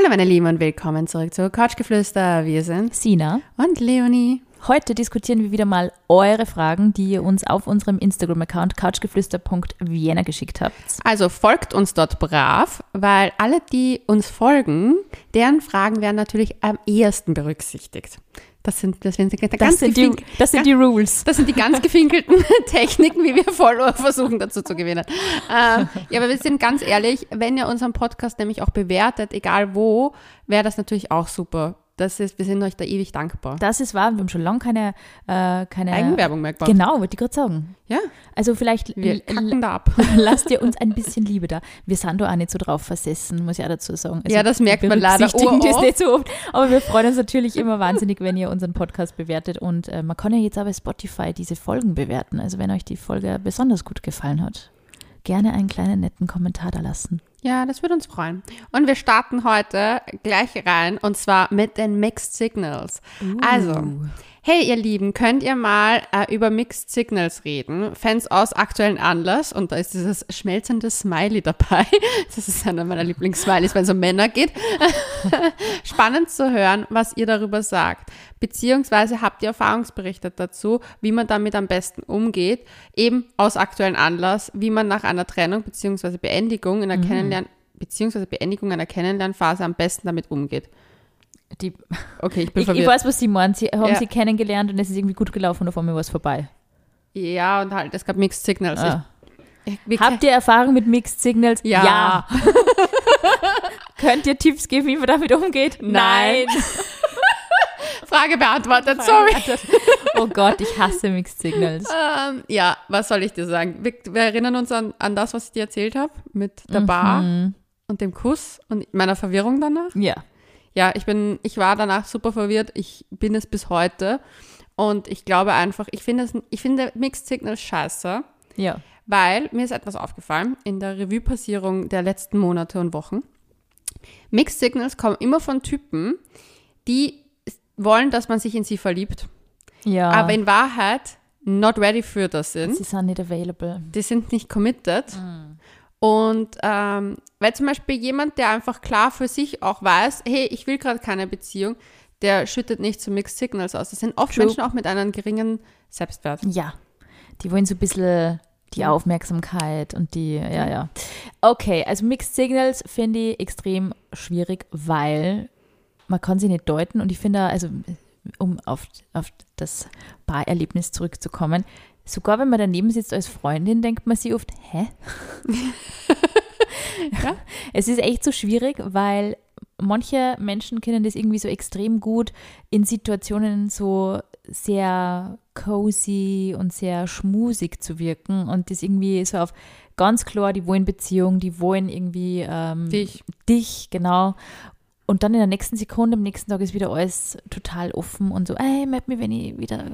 Hallo meine Lieben und willkommen zurück zu Couchgeflüster. Wir sind Sina. und Leonie. Heute diskutieren wir wieder mal eure Fragen, die ihr uns auf unserem Instagram-Account couchgeflüster.vienna geschickt habt. Also folgt uns dort brav, weil alle, die uns folgen, deren Fragen werden natürlich am ehesten berücksichtigt. Das sind, das sind, ganz Das sind, die, das sind die Rules. Das sind die ganz gefinkelten Techniken, wie wir Follower versuchen dazu zu gewinnen. Ähm, ja, aber wir sind ganz ehrlich, wenn ihr unseren Podcast nämlich auch bewertet, egal wo, wäre das natürlich auch super. Das ist, wir sind euch da ewig dankbar. Das ist wahr, wir haben schon lange keine, äh, keine Eigenwerbung merkbar. Genau, wollte ich gerade sagen. Ja, Also vielleicht wir kacken da ab. lasst ihr uns ein bisschen Liebe da. Wir sind da auch nicht so drauf versessen, muss ich auch dazu sagen. Also Ja, das merkt man leider berücksichtigen das uroft. nicht so oft. Aber wir freuen uns natürlich immer wahnsinnig, wenn ihr unseren Podcast bewertet. Und äh, man kann ja jetzt auch bei Spotify diese Folgen bewerten. Also wenn euch die Folge besonders gut gefallen hat, gerne einen kleinen netten Kommentar da lassen. Ja, das würde uns freuen. Und wir starten heute gleich rein und zwar mit den Mixed Signals. Also, hey ihr Lieben, könnt ihr mal äh, über Mixed Signals reden? Fans aus aktuellen Anlass und da ist dieses schmelzende Smiley dabei. Das ist einer meiner Lieblingssmileys, wenn es um Männer geht. Spannend zu hören, was ihr darüber sagt. Beziehungsweise habt ihr Erfahrungsberichte dazu, wie man damit am besten umgeht, eben aus aktuellen Anlass, wie man nach einer Trennung beziehungsweise Beendigung in einer Kennenlern beziehungsweise Beendigung einer Kennenlernphase am besten damit umgeht. Die, Okay, ich bin ich, ich verwirrt. weiß, was Sie meinen. Sie haben Ja. sie kennengelernt und es ist irgendwie gut gelaufen und auf einmal war es vorbei. ja, und halt, es gab Mixed Signals. Ah. Ich, Habt ihr Erfahrung mit Mixed Signals? Ja. Könnt ihr Tipps geben, wie man damit umgeht? Nein. Frage beantwortet, sorry. Oh Gott, ich hasse Mixed Signals. Ähm, ja, was soll ich dir sagen? Wir, wir erinnern uns an, an das, was ich dir erzählt habe, mit der Bar Mhm. und dem Kuss und meiner Verwirrung danach. Ja. Ja, ich bin, ich war danach super verwirrt. Ich bin es bis heute. Und ich glaube einfach, ich finde es, ich finde Mixed Signals scheiße, Ja. weil mir ist etwas aufgefallen in der Revue-Passierung der letzten Monate und Wochen. Mixed Signals kommen immer von Typen, die wollen, dass man sich in sie verliebt, Ja. aber in Wahrheit not ready für das sind. sie sind nicht available. die sind nicht committed. Und ähm, weil zum Beispiel jemand, der einfach klar für sich auch weiß, hey, ich will gerade keine Beziehung, der schüttet nicht so Mixed Signals aus. Das sind oft True. Menschen auch mit einem geringen Selbstwert. Ja. Die wollen so ein bisschen die Aufmerksamkeit und die, ja, ja. Okay, also Mixed Signals finde ich extrem schwierig, weil man kann sie nicht deuten und ich finde, also um auf, auf das Barerlebnis zurückzukommen, sogar wenn man daneben sitzt als Freundin, denkt man sich oft, hä? Ja. Es ist echt so schwierig, weil manche Menschen können das irgendwie so extrem gut in Situationen so sehr cozy und sehr schmusig zu wirken und das irgendwie so auf ganz klar, die wollen Beziehung, die wollen irgendwie ähm, Dich. dich, genau. Und dann in der nächsten Sekunde, am nächsten Tag ist wieder alles total offen und so, ey, meld mich, wenn ich wieder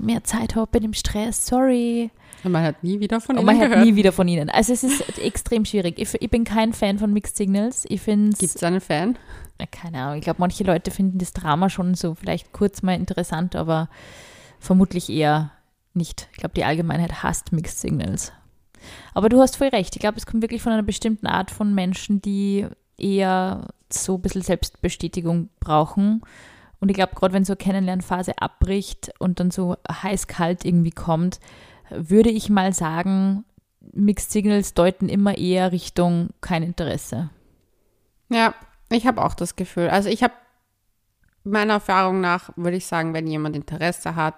mehr Zeit habe, bin im Stress, sorry. Und man hat nie wieder von Und ihnen man hört gehört. nie wieder von ihnen. Also es ist extrem schwierig. Ich, ich bin kein Fan von Mixed Signals. Ich finde Gibt es einen Fan? keine Ahnung, ich glaube, manche Leute finden das Drama schon so vielleicht kurz mal interessant, aber vermutlich eher nicht. Ich glaube, die Allgemeinheit hasst Mixed Signals. Aber du hast voll recht. Ich glaube, es kommt wirklich von einer bestimmten Art von Menschen, die eher so ein bisschen Selbstbestätigung brauchen. Und ich glaube, gerade wenn so eine Kennenlernphase abbricht und dann so heiß-kalt irgendwie kommt, würde ich mal sagen, Mixed Signals deuten immer eher Richtung kein Interesse. Ja, ich habe auch das Gefühl. Also ich habe meiner Erfahrung nach, würde ich sagen, wenn jemand Interesse hat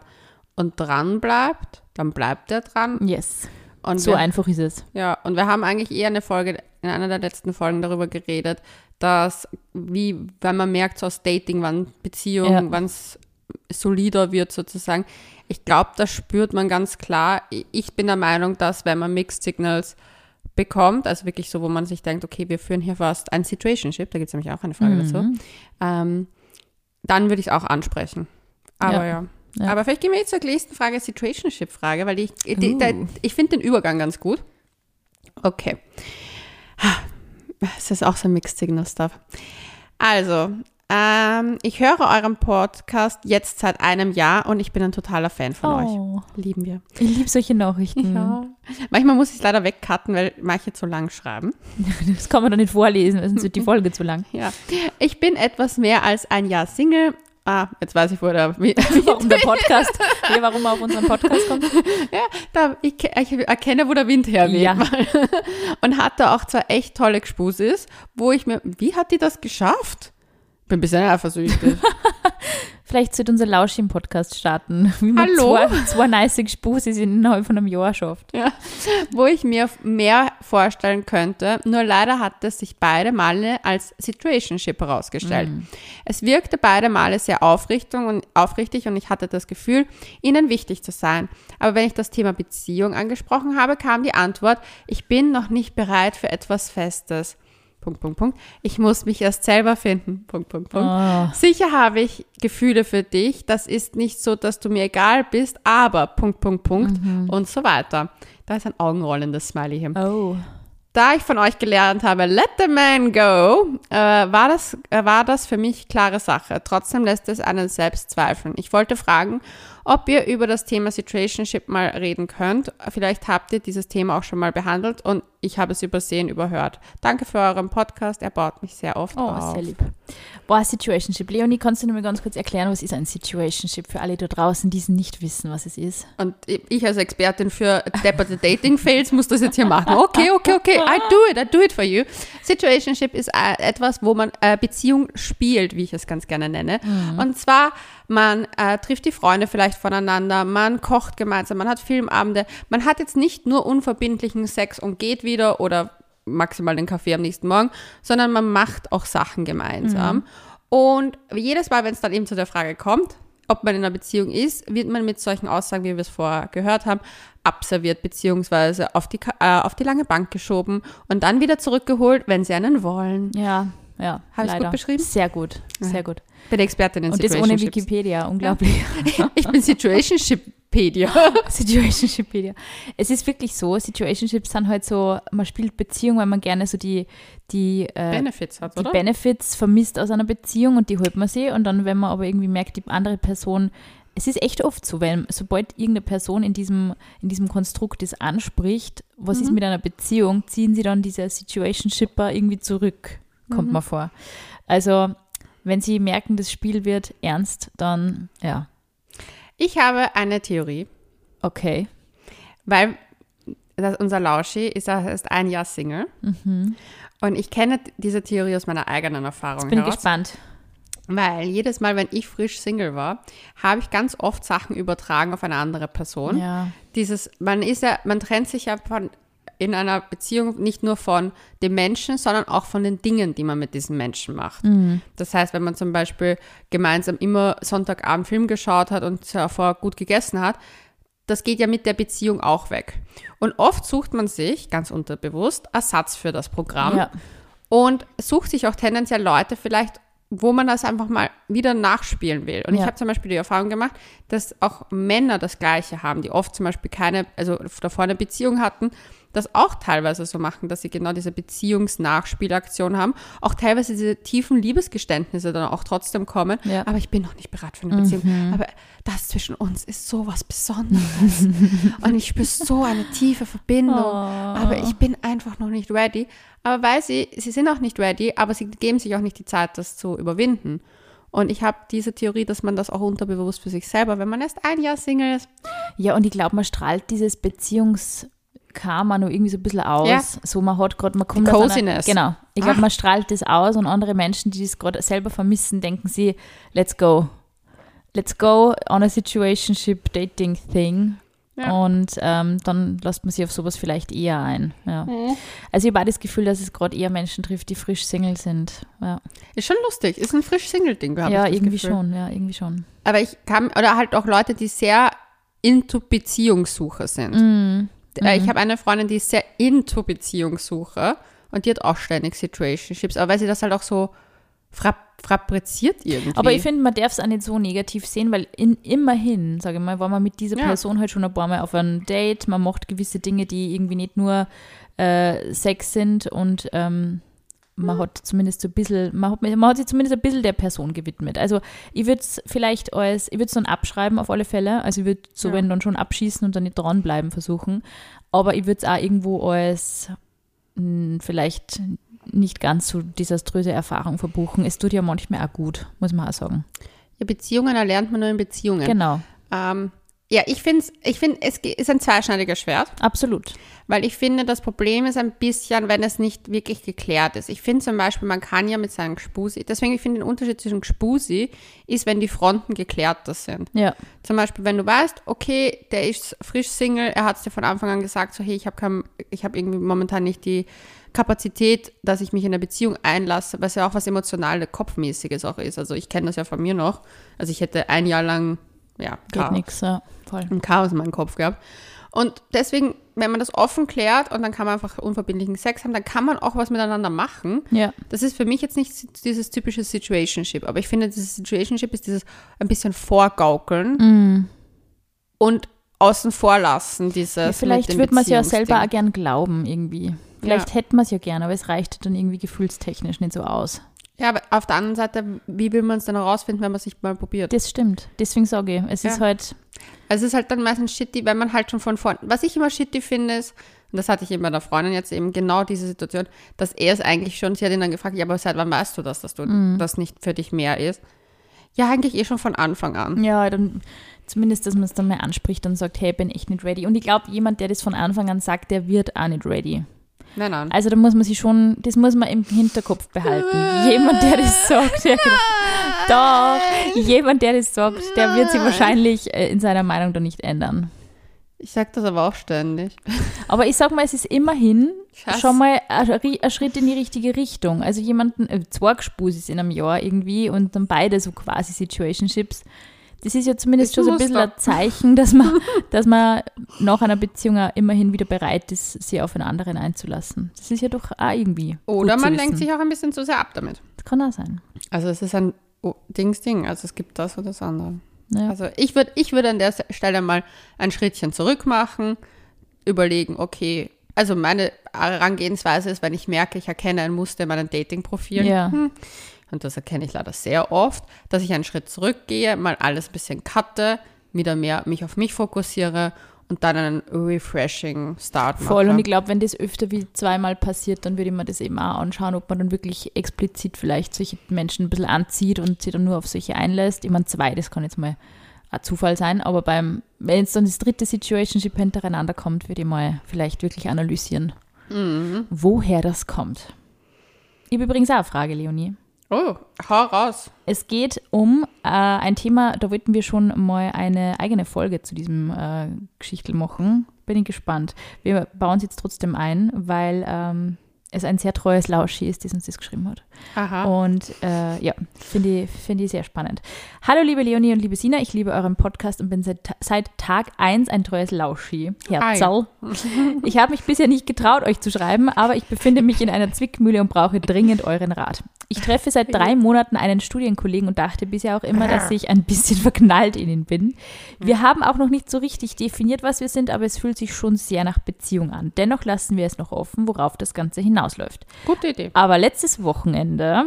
und dran bleibt, dann bleibt er dran. Yes. Und So wir- einfach ist es. Ja, und wir haben eigentlich eher eine Folge, in einer der letzten Folgen darüber geredet, dass, wie, wenn man merkt, so aus Dating, wann Beziehung, Ja. wann es solider wird sozusagen. Ich glaube, das spürt man ganz klar. Ich bin der Meinung, dass wenn man Mixed Signals bekommt, also wirklich so, wo man sich denkt, okay, wir führen hier fast ein Situationship, da gibt es nämlich auch eine Frage dazu, ähm, dann würde ich es auch ansprechen. Aber ja. Ja. Ja. Aber vielleicht gehen wir jetzt zur nächsten Frage, Situationship-Frage, weil ich, die, Uh. ich finde den Übergang ganz gut. Okay. Es ist auch so Mixed Signal Stuff. Also, Ähm, ich höre euren Podcast jetzt seit einem Jahr und ich bin ein totaler Fan von Oh. euch. Lieben wir. Ich liebe solche Nachrichten. Ja. Manchmal muss ich es leider wegcutten, weil manche zu lang schreiben. Das kann man doch nicht vorlesen, sonst wird die Folge zu lang. Ja. Ich bin etwas mehr als ein Jahr Single. Ah, jetzt weiß ich, wo der. Wie, Warum der Podcast, ja, warum er auf unseren Podcast kommt. ja, da, ich, ich erkenne, wo der Wind herweht. Ja. Und hatte auch zwei echt tolle Gspusis, wo ich mir. Wie hat die das geschafft? Bin ein bisschen eifersüchtig. Vielleicht sollte unser Lausch im Podcast starten. Wie man Hallo? zwei, zwei nice Gespusis innerhalb von einem Jahr schafft. ja, wo ich mir mehr vorstellen könnte. Nur leider hat es sich beide Male als Situationship herausgestellt. Es wirkte beide Male sehr aufrichtung und, aufrichtig und ich hatte das Gefühl, ihnen wichtig zu sein. Aber wenn ich das Thema Beziehung angesprochen habe, kam die Antwort, ich bin noch nicht bereit für etwas Festes. Punkt, Punkt, Punkt. Ich muss mich erst selber finden. Punkt, Punkt, Punkt. Oh. Sicher habe ich Gefühle für dich. Das ist nicht so, dass du mir egal bist, aber Punkt, Punkt, Punkt und so weiter. Da ist ein augenrollendes Smiley hier. Oh. Da ich von euch gelernt habe, let the man go, äh, war, das, äh, war das für mich klare Sache. Trotzdem lässt es einen selbst zweifeln. Ich wollte fragen, ob ihr über das Thema Situationship mal reden könnt. Vielleicht habt ihr dieses Thema auch schon mal behandelt und ich habe es übersehen, überhört. Danke für euren Podcast, er baut mich sehr oft Oh, auf. sehr lieb. Boah, Situationship. Leonie, kannst du mir ganz kurz erklären, was ist ein Situationship für alle da draußen, die es nicht wissen, was es ist? Und ich als Expertin für depperte Dating-Fails muss das jetzt hier machen. Okay, okay, okay, I do it, I do it for you. Situationship ist äh, etwas, wo man äh, Beziehung spielt, wie ich es ganz gerne nenne. Und zwar, man äh, trifft die Freunde vielleicht voneinander, man kocht gemeinsam, man hat Filmabende, man hat jetzt nicht nur unverbindlichen Sex und geht wieder oder maximal den Kaffee am nächsten Morgen, sondern man macht auch Sachen gemeinsam. Und jedes Mal, wenn es dann eben zu der Frage kommt, ob man in einer Beziehung ist, wird man mit solchen Aussagen, wie wir es vorher gehört haben, abserviert beziehungsweise auf die, äh, auf die lange Bank geschoben und dann wieder zurückgeholt, wenn sie einen wollen. Ja, ja. Hab ich's leider. gut beschrieben? Sehr gut, sehr gut. Bin Expertin in Und das ohne. Wikipedia, unglaublich. Ich bin Situationshippedia. Situationshippedia. Es ist wirklich so, Situationships sind halt so, man spielt Beziehung, weil man gerne so die, die, äh, Benefits hat, die? Benefits vermisst aus einer Beziehung und die holt man sich und dann, wenn man aber irgendwie merkt, die andere Person, es ist echt oft so, weil sobald irgendeine Person in diesem, in diesem Konstrukt das anspricht, was Mhm. ist mit einer Beziehung, ziehen sie dann diese Situationshipper irgendwie zurück, kommt Mhm. mir vor. Also, wenn sie merken, das Spiel wird ernst, dann, ja, Ich habe eine Theorie, okay. weil das, unser Lauschi ist erst ein Jahr Single. Und ich kenne diese Theorie aus meiner eigenen Erfahrung Bin heraus. gespannt. Weil jedes Mal, wenn ich frisch Single war, habe ich ganz oft Sachen übertragen auf eine andere Person. Ja. Dieses, man ist ja, man trennt sich ja von in einer Beziehung nicht nur von dem Menschen, sondern auch von den Dingen, die man mit diesem Menschen macht. Das heißt, wenn man zum Beispiel gemeinsam immer Sonntagabend Film geschaut hat und davor gut gegessen hat, das geht ja mit der Beziehung auch weg. Und oft sucht man sich, ganz unterbewusst, Ersatz für das Programm Ja. und sucht sich auch tendenziell Leute vielleicht, wo man das einfach mal wieder nachspielen will. Und ich Ja. habe zum Beispiel die Erfahrung gemacht, dass auch Männer das Gleiche haben, die oft zum Beispiel keine, also davor eine Beziehung hatten, das auch teilweise so machen, dass sie genau diese Beziehungsnachspielaktion haben, auch teilweise diese tiefen Liebesgeständnisse dann auch trotzdem kommen. Ja. Aber ich bin noch nicht bereit für eine Beziehung. Aber das zwischen uns ist so was Besonderes. Und ich spüre so eine tiefe Verbindung. Aber ich bin einfach noch nicht ready. Aber weil sie, sie sind auch nicht ready, aber sie geben sich auch nicht die Zeit, das zu überwinden. Und ich habe diese Theorie, dass man das auch unterbewusst für sich selber, wenn man erst ein Jahr Single ist, Ja, und ich glaube, man strahlt dieses Beziehungskarma noch irgendwie so ein bisschen aus. Ja. So, man hat gerade, man kommt Die aus einer- Coziness. Genau. Ich glaube, Ah. man strahlt das aus und andere Menschen, die das gerade selber vermissen, denken sie, let's go. Let's go on a situationship dating thing. Ja. Und ähm, dann lässt man sich auf sowas vielleicht eher ein. Ja. Also ich habe auch das Gefühl, dass es gerade eher Menschen trifft, die frisch Single sind. Ja, ist schon lustig. Ist ein frisch Single-Ding, habe ja ich das irgendwie Gefühl. schon. Ja, irgendwie schon. Aber ich kann, oder halt auch Leute, die sehr into Beziehungssuche sind. Mm. Äh, Ich habe eine Freundin, die ist sehr into Beziehungssuche und die hat auch ständig Situationships, aber weil sie das halt auch so fabriziert irgendwie. Aber ich finde, man darf es auch nicht so negativ sehen, weil in, immerhin, sage ich mal, war man mit dieser Ja. Person halt schon ein paar Mal auf einem Date, man macht gewisse Dinge, die irgendwie nicht nur äh, Sex sind und ähm, man hat zumindest so ein bisschen, man hat, man hat sich zumindest ein bisschen der Person gewidmet. Also ich würde es vielleicht als, ich würde es dann abschreiben auf alle Fälle. Also ich würde so, Ja. wenn dann schon abschießen und dann nicht dranbleiben versuchen. Aber ich würde es auch irgendwo als mh, vielleicht nicht ganz so desaströse Erfahrung verbuchen. Es tut ja manchmal auch gut, muss man auch sagen. Ja, Beziehungen erlernt man nur in Beziehungen. Genau, Ähm, ja, ich finde, ich find, es ist ein zweischneidiges Schwert, absolut. weil ich finde, das Problem ist ein bisschen, wenn es nicht wirklich geklärt ist. Ich finde zum Beispiel, man kann ja mit seinem Gspusi, deswegen ich finde den Unterschied zwischen Gspusi ist, wenn die Fronten geklärter sind. Ja, Zum Beispiel, wenn du weißt, okay, der ist frisch Single, er hat es dir von Anfang an gesagt, so hey, ich habe habe irgendwie momentan nicht die Kapazität, dass ich mich in eine Beziehung einlasse, was ja auch was emotionale, kopfmäßiges auch ist. Also ich kenne das ja von mir noch. Also ich hätte ein Jahr lang, ja, geht Chaos, nichts. Ja, voll. ein Chaos in meinem Kopf gehabt. Und deswegen, wenn man das offen klärt und dann kann man einfach unverbindlichen Sex haben, dann kann man auch was miteinander machen. Ja, Das ist für mich jetzt nicht dieses typische Situationship, aber ich finde, dieses Situationship ist dieses ein bisschen Vorgaukeln Mm. und außen vor lassen, dieses. Ja, vielleicht würde man es ja selber auch gern glauben irgendwie. Vielleicht Ja. hätte man es ja gern, aber es reicht dann irgendwie gefühlstechnisch nicht so aus. Ja, aber auf der anderen Seite, wie will man es dann herausfinden, wenn man es nicht mal probiert? Das stimmt. Deswegen sage ich, es Ja. ist halt, Also es ist halt dann meistens shitty, wenn man halt schon von vorn. Was ich immer shitty finde, ist, und das hatte ich eben bei der Freundin jetzt eben genau diese Situation, dass er es eigentlich schon, sie hat ihn dann gefragt, ja, aber seit wann weißt du das, dass du Mhm. das nicht für dich mehr ist? Ja, eigentlich eh schon von Anfang an. ja, dann zumindest, dass man es dann mal anspricht und sagt, hey, bin echt nicht ready. Und ich glaube, jemand, der das von Anfang an sagt, der wird auch nicht ready. Nein, nein. Also da muss man sich schon, das muss man im Hinterkopf behalten. Jemand, der das sagt, der, doch, jemand, der das sagt, der wird sich wahrscheinlich äh, in seiner Meinung dann nicht ändern. Ich sag das aber auch ständig. Aber ich sag mal, es ist immerhin Schatz. schon mal ein, Ri- ein Schritt in die richtige Richtung. Also jemanden, äh, zwei Gespusis in einem Jahr irgendwie und dann beide so quasi Situationships. Das ist ja zumindest Ist schon so ein ein bisschen ein Muster. Zeichen, dass man, dass man nach einer Beziehung immerhin wieder bereit ist, sich auf einen anderen einzulassen. Das ist ja doch auch irgendwie. Oder man lenkt sich auch ein bisschen zu sehr ab damit. Das kann auch sein. Also es ist ein Dings-Ding. Also es gibt das oder das andere. Ja. Also ich würde ich würd an der Stelle mal ein Schrittchen zurück machen, überlegen, okay, also meine Herangehensweise ist, wenn ich merke, ich erkenne ein Muster in meinen Dating-Profilen, Ja. hm, und das erkenne ich leider sehr oft, dass ich einen Schritt zurückgehe, mal alles ein bisschen cutte, wieder mehr mich auf mich fokussiere und dann einen refreshing Start mache. Voll. Und ich glaube, wenn das öfter wie zweimal passiert, dann würde ich mir das eben auch anschauen, ob man dann wirklich explizit vielleicht solche Menschen ein bisschen anzieht und sie dann nur auf solche einlässt. Ich meine, zwei, das kann jetzt mal ein Zufall sein, aber beim, wenn jetzt dann das dritte Situationship hintereinander kommt, würde ich mal vielleicht wirklich analysieren, Mhm. woher das kommt. Ich habe übrigens auch eine Frage, Leonie. Oh, hau raus. Es geht um äh, ein Thema, da wollten wir schon mal eine eigene Folge zu diesem äh, Geschichtel machen. Bin ich gespannt. Wir bauen es jetzt trotzdem ein, weil ähm, es ein sehr treues Lauschi ist, das uns das geschrieben hat. Aha. Und äh, ja, finde ich, finde ich sehr spannend. Hallo liebe Leonie und liebe Sina, ich liebe euren Podcast und bin seit, seit Tag 1 ein treues Lauschi. Herzl. Ich habe mich bisher nicht getraut, euch zu schreiben, aber ich befinde mich in einer Zwickmühle und brauche dringend euren Rat. Ich treffe seit drei Monaten einen Studienkollegen und dachte bisher auch immer, dass ich ein bisschen verknallt in ihn bin. Wir haben auch noch nicht so richtig definiert, was wir sind, aber es fühlt sich schon sehr nach Beziehung an. Dennoch lassen wir es noch offen, worauf das Ganze hinausläuft. Gute Idee. Aber letztes Wochenende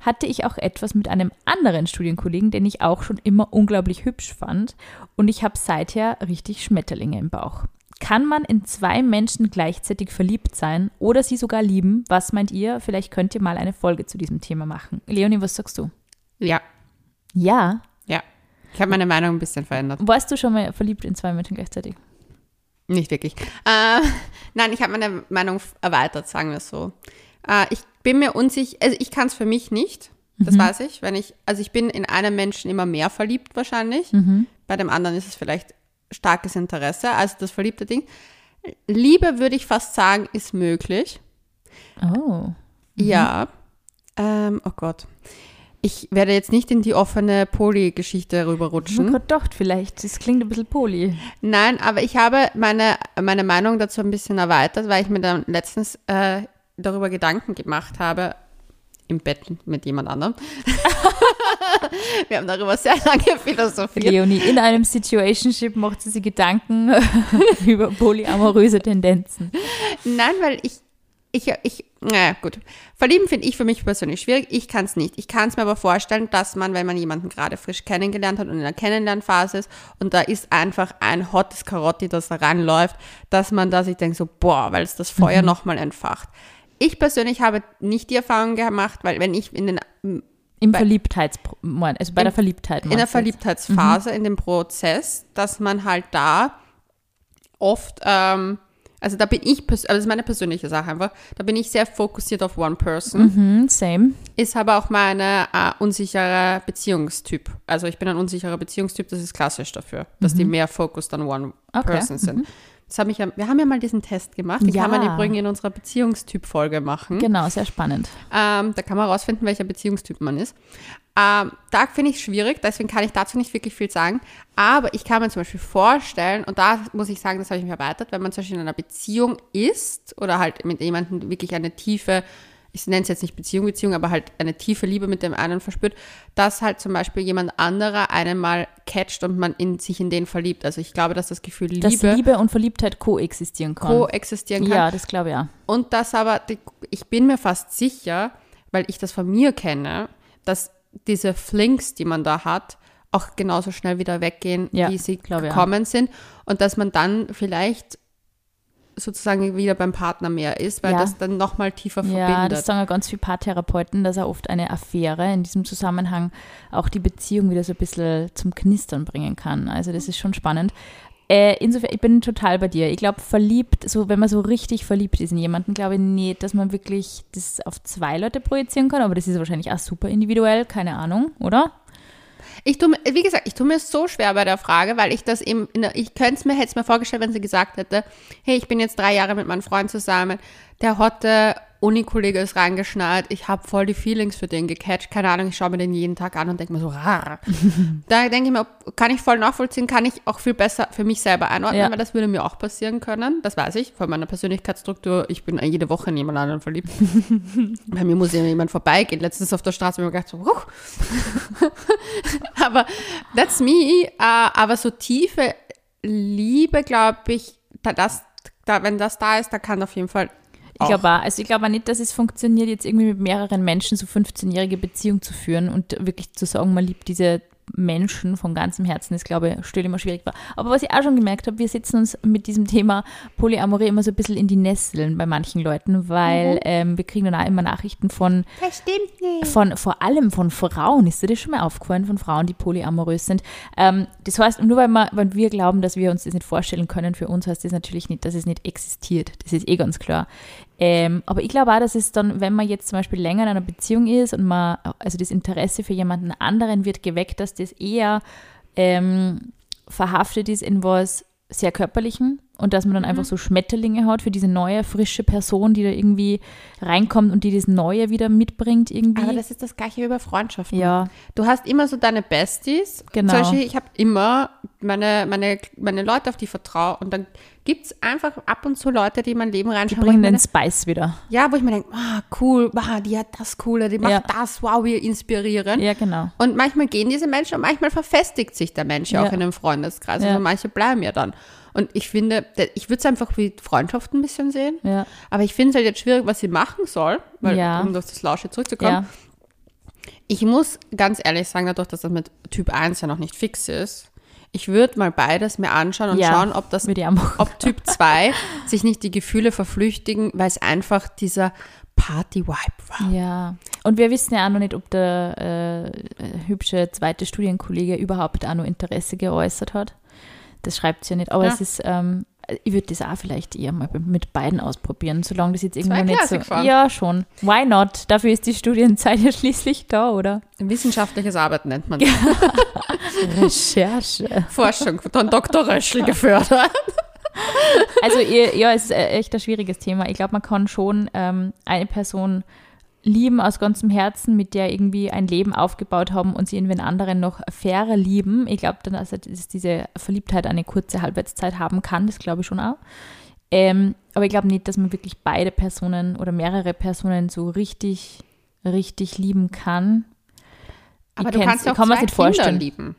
hatte ich auch etwas mit einem anderen Studienkollegen, den ich auch schon immer unglaublich hübsch fand. Und ich habe seither richtig Schmetterlinge im Bauch. Kann man in zwei Menschen gleichzeitig verliebt sein oder sie sogar lieben? Was meint ihr? Vielleicht könnt ihr mal eine Folge zu diesem Thema machen. Leonie, was sagst du? Ja, Ja. ja. Ich habe meine Meinung ein bisschen verändert. Warst du schon mal verliebt in zwei Menschen gleichzeitig? Nicht wirklich. Äh, nein, ich habe meine Meinung erweitert, sagen wir es so. Äh, ich bin mir unsicher, also ich kann es für mich nicht, das weiß ich, wenn ich, also ich bin in einem Menschen immer mehr verliebt wahrscheinlich, bei dem anderen ist es vielleicht starkes Interesse, also das verliebte Ding. Liebe würde ich fast sagen, ist möglich. Oh. Ja. Ähm, oh Gott. Ich werde jetzt nicht in die offene Poly-Geschichte Ich habe rüberrutschen. gerade gedacht, vielleicht. Das klingt ein bisschen poli. Nein, aber ich habe meine, meine Meinung dazu ein bisschen erweitert, weil ich mir dann letztens äh, darüber Gedanken gemacht habe, im Bett mit jemand anderem. Wir haben darüber sehr lange philosophiert. Leonie, in einem Situationship macht sie sich Gedanken über polyamoröse Tendenzen. Nein, weil ich, ich, ich, naja, gut. Verlieben finde ich für mich persönlich schwierig. Ich kann es nicht. Ich kann es mir aber vorstellen, dass man, wenn man jemanden gerade frisch kennengelernt hat und in der Kennenlernphase ist und da ist einfach ein hottes Karotti, das da ranläuft, dass man da sich denkt so, boah, weil es das Feuer mhm. nochmal entfacht. Ich persönlich habe nicht die Erfahrung gemacht, weil wenn ich in den im Verliebtheits, also bei in, der Verliebtheit. In der Verliebtheitsphase, mhm. in dem Prozess, dass man halt da oft ähm, also da bin ich, also das ist meine persönliche Sache einfach, da bin ich sehr fokussiert auf One Person. Mhm, same. Ist aber auch meine äh, unsichere Beziehungstyp. Also ich bin ein unsicherer Beziehungstyp, das ist klassisch dafür, dass mhm. die mehr focused on One okay. Person sind. Mhm. Das hab ich ja, wir haben ja mal diesen Test gemacht, den ja. kann man übrigens in unserer Beziehungstyp-Folge machen. Genau, sehr spannend. Ähm, da kann man herausfinden, welcher Beziehungstyp man ist. Ähm, da finde ich es schwierig, deswegen kann ich dazu nicht wirklich viel sagen. Aber ich kann mir zum Beispiel vorstellen, und da muss ich sagen, das habe ich mir erweitert, wenn man zum Beispiel in einer Beziehung ist oder halt mit jemandem wirklich eine tiefe, ich nenne es jetzt nicht Beziehung, Beziehung, aber halt eine tiefe Liebe mit dem einen verspürt, dass halt zum Beispiel jemand anderer einen mal catcht und man in, sich in den verliebt. Also ich glaube, dass das Gefühl Liebe. Dass Liebe und Verliebtheit koexistieren kann. Koexistieren kann. Ja, das glaube ich ja. Und das aber, ich bin mir fast sicher, weil ich das von mir kenne, dass diese Flinks, die man da hat, auch genauso schnell wieder weggehen, ja, wie sie gekommen ja. sind. Und dass man dann vielleicht sozusagen wieder beim Partner mehr ist, weil ja. das dann nochmal tiefer verbindet. Ja, das sagen ja ganz viele Paartherapeuten, dass er oft eine Affäre in diesem Zusammenhang auch die Beziehung wieder so ein bisschen zum Knistern bringen kann. Also das ist schon spannend. Äh, insofern, ich bin total bei dir. Ich glaube, verliebt, so wenn man so richtig verliebt ist in jemanden, glaube ich nicht, dass man wirklich das auf zwei Leute projizieren kann, aber das ist wahrscheinlich auch super individuell, keine Ahnung, oder? Ich tue, wie gesagt, ich tue mir so schwer bei der Frage, weil ich das eben, der, ich könnte es mir, hätte es mir vorgestellt, wenn sie gesagt hätte, hey, ich bin jetzt drei Jahre mit meinem Freund zusammen, der hatte Unikollege ist reingeschnallt, ich habe voll die Feelings für den gecatcht, keine Ahnung, ich schaue mir den jeden Tag an und denke mir so, rar. da denke ich mir, kann ich voll nachvollziehen, kann ich auch viel besser für mich selber einordnen, ja. weil das würde mir auch passieren können, das weiß ich, von meiner Persönlichkeitsstruktur, ich bin jede Woche in jemand anderen verliebt. Bei mir muss ja jemand vorbeigehen, letztens auf der Straße habe ich mir gedacht, so, Huch. aber that's me, uh, aber so tiefe Liebe, glaube ich, da, das, da, wenn das da ist, da kann auf jeden Fall ich glaube auch. Also ich glaube nicht, dass es funktioniert, jetzt irgendwie mit mehreren Menschen so 15-jährige Beziehung zu führen und wirklich zu sagen, man liebt diese Menschen von ganzem Herzen ist, glaube ich, stell immer schwierig war. Aber was ich auch schon gemerkt habe, wir sitzen uns mit diesem Thema Polyamorie immer so ein bisschen in die Nesseln bei manchen Leuten, weil mhm. ähm, wir kriegen dann auch immer Nachrichten von, das stimmt nicht. von vor allem von Frauen. Ist dir das schon mal aufgefallen, von Frauen, die polyamorös sind? Ähm, das heißt, nur weil, wir, weil wir glauben, dass wir uns das nicht vorstellen können für uns, heißt das natürlich nicht, dass es nicht existiert. Das ist eh ganz klar. Ähm, aber ich glaube auch, dass es dann, wenn man jetzt zum Beispiel länger in einer Beziehung ist und man, also das Interesse für jemanden anderen wird geweckt, dass das eher ähm, verhaftet ist in was sehr Körperlichen und dass man dann mhm. einfach so Schmetterlinge hat für diese neue, frische Person, die da irgendwie reinkommt und die das Neue wieder mitbringt irgendwie. Aber das ist das gleiche wie bei Freundschaften. Ja. Du hast immer so deine Besties. Genau. Zum Beispiel, ich habe immer meine, meine, meine Leute, auf die vertraue und dann gibt es einfach ab und zu Leute, die in mein Leben reinschauen. Die bringen den Spice wieder. Ja, wo ich mir denke, ah, cool, ah, die hat das Coole, die macht ja. das, wow, wir inspirieren. Ja, genau. Und manchmal gehen diese Menschen und manchmal verfestigt sich der Mensch ja auch in einem Freundeskreis. Ja. Also manche bleiben ja dann. Und ich finde, ich würde es einfach wie Freundschaft ein bisschen sehen. Ja. Aber ich finde es halt jetzt schwierig, was sie machen soll, weil, ja. um auf das Lausche zurückzukommen. Ich muss ganz ehrlich sagen, dadurch, dass das mit Typ 1 ja noch nicht fix ist, ich würde mal beides mir anschauen und ja, schauen, ob das, ob Typ 2 sich nicht die Gefühle verflüchtigen, weil es einfach dieser Party-Vibe war. Ja, und wir wissen ja auch noch nicht, ob der äh, hübsche zweite Studienkollege überhaupt auch noch Interesse geäußert hat. Das schreibt sie ja nicht, aber ja. es ist, ähm, ich würde das auch vielleicht eher mal mit beiden ausprobieren, solange das jetzt irgendwo nicht so. Fahren. Ja, schon. Why not? Dafür ist die Studienzeit ja schließlich da, oder? Wissenschaftliches Arbeiten nennt man das. Recherche. Forschung von Dr. Röschel gefördert. Also ja, es ist echt ein schwieriges Thema. Ich glaube, man kann schon ähm, eine Person lieben aus ganzem Herzen, mit der irgendwie ein Leben aufgebaut haben und sie in den anderen noch fairer lieben. Ich glaube dann, also, dass diese Verliebtheit eine kurze Halbwertszeit haben kann, das glaube ich schon auch. Ähm, aber ich glaube nicht, dass man wirklich beide Personen oder mehrere Personen so richtig, richtig lieben kann. Aber ich du kannst auch kann zwei nicht vorstellen. lieben.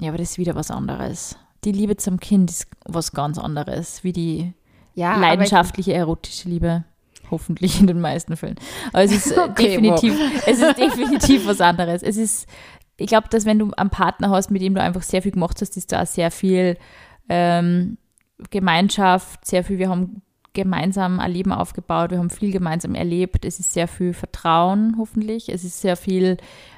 Ja, aber das ist wieder was anderes. Die Liebe zum Kind ist was ganz anderes, wie die ja, leidenschaftliche, erotische Liebe. Hoffentlich in den meisten Fällen. Aber es ist äh, Okay, definitiv, es ist definitiv was anderes. Es ist, ich glaube, dass wenn du einen Partner hast, mit dem du einfach sehr viel gemacht hast, ist da auch sehr viel ähm, Gemeinschaft, sehr viel, wir haben gemeinsam ein Leben aufgebaut, wir haben viel gemeinsam erlebt, es ist sehr viel Vertrauen, hoffentlich, es ist sehr viel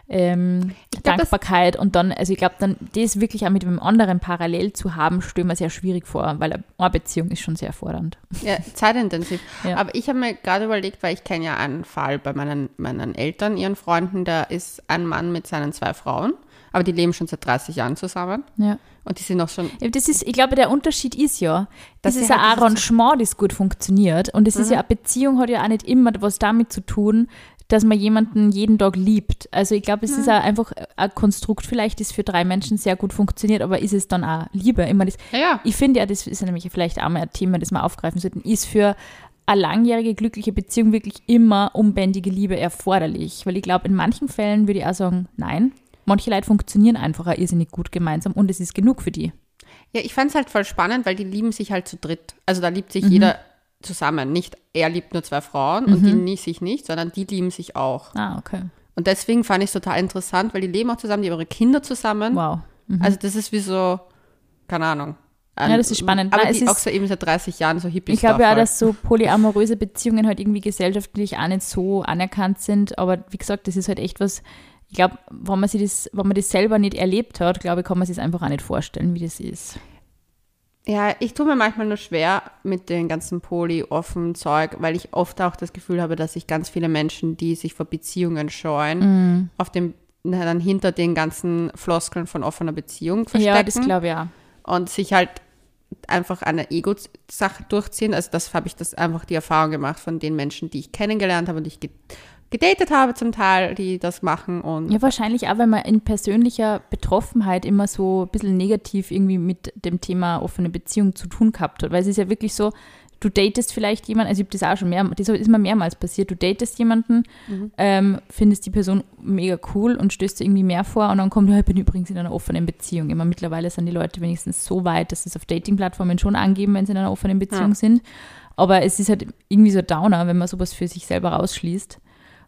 ähm, glaub, Dankbarkeit und dann, also ich glaube, dann das wirklich auch mit einem anderen parallel zu haben, stelle mir sehr schwierig vor, weil eine Beziehung ist schon sehr fordernd. Ja, zeitintensiv. Ja. Aber ich habe mir gerade überlegt, weil ich kenne ja einen Fall bei meinen, meinen Eltern, ihren Freunden, da ist ein Mann mit seinen zwei Frauen, aber die leben schon seit 30 Jahren zusammen Ja. und die sind auch schon, Das ist, ich glaube, der Unterschied ist ja, das ist ein Arrangement, das gut funktioniert. Und es ist ja, eine Beziehung hat ja auch nicht immer was damit zu tun, dass man jemanden jeden Tag liebt. Also ich glaube, es ist auch einfach ein Konstrukt vielleicht, das für drei Menschen sehr gut funktioniert, aber ist es dann auch Liebe? Ich, meine, das, ja, ja, ich finde ja, das ist nämlich vielleicht auch mal ein Thema, das wir aufgreifen sollten, ist für eine langjährige, glückliche Beziehung wirklich immer unbändige Liebe erforderlich. Weil ich glaube, in manchen Fällen würde ich auch sagen, nein. Manche Leute funktionieren einfach auch irrsinnig gut gemeinsam und es ist genug für die. Ja, ich fand es halt voll spannend, weil die lieben sich halt zu dritt. Also da liebt sich Mhm. jeder zusammen. Nicht er liebt nur zwei Frauen und die nie, sich nicht, sondern die lieben sich auch. Ah, okay. Und deswegen fand ich es total interessant, weil die leben auch zusammen, die haben ihre Kinder zusammen. Wow. Also das ist wie so, keine Ahnung. Ein- Ja, das ist spannend. Aber Nein, es die ist- auch so eben seit 30 Jahren so Hippies Ich glaube ja, dass so polyamoröse Beziehungen halt irgendwie gesellschaftlich auch nicht so anerkannt sind. Aber wie gesagt, das ist halt echt was, ich glaube, wenn man sich das, wenn man das selber nicht erlebt hat, glaube ich, kann man sich das einfach auch nicht vorstellen, wie das ist. Ja, ich tue mir manchmal nur schwer mit den ganzen poly-offen Zeug, weil ich oft auch das Gefühl habe, dass sich ganz viele Menschen, die sich vor Beziehungen scheuen, Mhm. auf dem na, dann hinter den ganzen Floskeln von offener Beziehung verstecken Ja, das glaube ich auch. und sich halt einfach eine Ego-Sache durchziehen. Also das habe ich das einfach die Erfahrung gemacht von den Menschen, die ich kennengelernt habe und ich gedatet habe zum Teil, die das machen und Ja, wahrscheinlich auch, weil man in persönlicher Betroffenheit immer so ein bisschen negativ irgendwie mit dem Thema offene Beziehung zu tun gehabt hat. Weil es ist ja wirklich so, du datest vielleicht jemanden, also ich habe das auch schon mehr, das ist mir mehrmals passiert, du datest jemanden, ähm, findest die Person mega cool und stößt irgendwie mehr vor und dann kommt, ja, ich bin übrigens in einer offenen Beziehung. Immer mittlerweile sind die Leute wenigstens so weit, dass sie es auf Dating-Plattformen schon angeben, wenn sie in einer offenen Beziehung Ja. sind. Aber es ist halt irgendwie so ein Downer, wenn man sowas für sich selber rausschließt.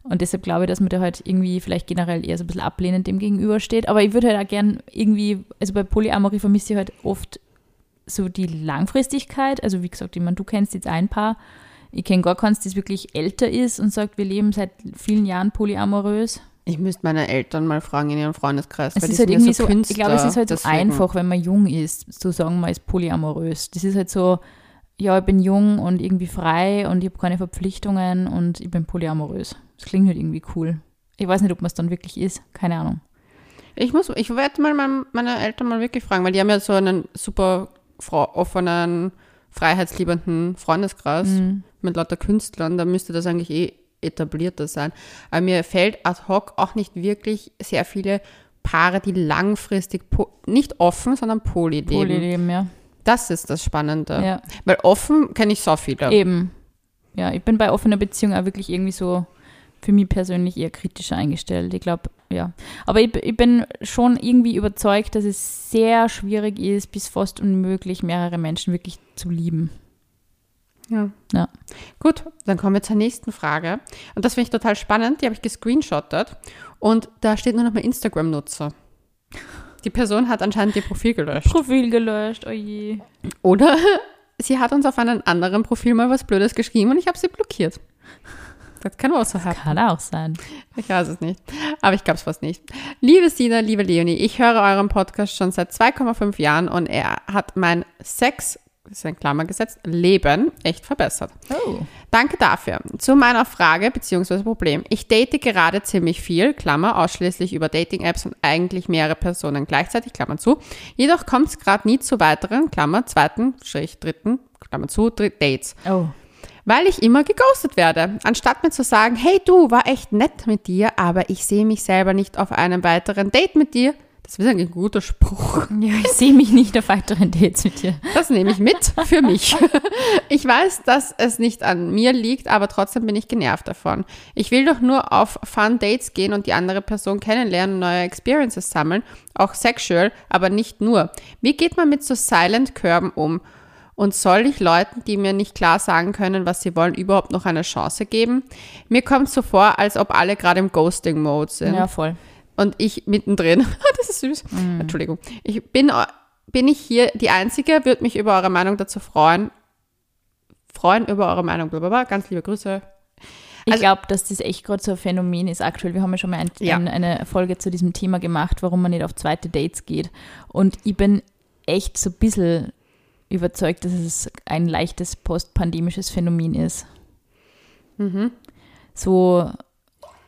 Und deshalb glaube ich, dass man da halt irgendwie vielleicht generell eher so ein bisschen ablehnend dem gegenübersteht. Aber ich würde halt auch gern irgendwie, also bei Polyamorie vermisse ich halt oft so die Langfristigkeit. Also wie gesagt, ich meine, du kennst jetzt ein Paar. Ich kenne gar keins, das wirklich älter ist und sagt, wir leben seit vielen Jahren polyamorös. ich müsste meine Eltern mal fragen in ihrem Freundeskreis. Es ist halt irgendwie so, Künstler, ich glaube, es ist halt so deswegen- einfach, wenn man jung ist, zu sagen, man ist polyamorös. Das ist halt so, ja, ich bin jung und irgendwie frei und ich habe keine Verpflichtungen und ich bin polyamorös. Das klingt halt irgendwie cool. Ich weiß nicht, ob man es dann wirklich ist. Keine Ahnung. Ich muss, ich werde mal mein, meine Eltern mal wirklich fragen, weil die haben ja so einen super offenen, freiheitsliebenden Freundeskreis Mhm. mit lauter Künstlern. Da müsste das eigentlich eh etablierter sein. Aber mir fällt ad hoc auch nicht wirklich sehr viele Paare, die langfristig nicht offen, sondern poly leben. Polyleben, ja. Das ist das Spannende. ja. Weil offen kenne ich so viele. Eben. Ja, ich bin bei offener Beziehung auch wirklich irgendwie so für mich persönlich eher kritischer eingestellt. Ich glaube, ja. Aber ich, ich bin schon irgendwie überzeugt, dass es sehr schwierig ist, bis fast unmöglich, mehrere Menschen wirklich zu lieben. Ja. Ja. Gut, dann kommen wir zur nächsten Frage. Und das finde ich total spannend. Die habe ich gescreenshottet. Und da steht nur noch mal Instagram-Nutzer. Die Person hat anscheinend ihr Profil gelöscht. Profil gelöscht, oh je. Oder sie hat uns auf einem anderen Profil mal was Blödes geschrieben und ich habe sie blockiert. Das kann auch so happen. Kann auch sein. Ich weiß es nicht. Aber ich glaube es fast nicht. Liebe Sina, liebe Leonie, ich höre euren Podcast schon seit 2,5 Jahren und er hat mein Sex, das ist ein Klammer gesetzt, Leben echt verbessert. Oh. Danke dafür. Zu meiner Frage bzw. Problem. Ich date gerade ziemlich viel, Klammer, ausschließlich über Dating-Apps und eigentlich mehrere Personen gleichzeitig, Klammer zu. Jedoch kommt es gerade nie zu weiteren, Klammer, zweiten, Strich, dritten, Klammer zu, Dates. Oh. Weil ich immer geghostet werde. Anstatt mir zu sagen, hey du, war echt nett mit dir, aber ich sehe mich selber nicht auf einem weiteren Date mit dir. Das ist ein guter Spruch. Ja, ich sehe mich nicht auf weiteren Dates mit dir. Das nehme ich mit für mich. Ich weiß, dass es nicht an mir liegt, aber trotzdem bin ich genervt davon. Ich will doch nur auf Fun Dates gehen und die andere Person kennenlernen und neue Experiences sammeln, auch sexual, aber nicht nur. Wie geht man mit so Silent Körben um? Und soll ich Leuten, die mir nicht klar sagen können, was sie wollen, überhaupt noch eine Chance geben? Mir kommt so vor, als ob alle gerade im Ghosting-Mode sind. Ja, voll. Und ich mittendrin. das ist süß. Entschuldigung. Ich bin, bin ich hier die Einzige, würde mich über eure Meinung dazu freuen. Freuen über eure Meinung, blablabla. Ganz liebe Grüße. Ich Also- glaube, dass das echt gerade so ein Phänomen ist aktuell. Wir haben ja schon mal ein, Ja. ein, eine Folge zu diesem Thema gemacht, warum man nicht auf zweite Dates geht. Und ich bin echt so ein bisschen überzeugt, dass es ein leichtes postpandemisches Phänomen ist. Mhm. So,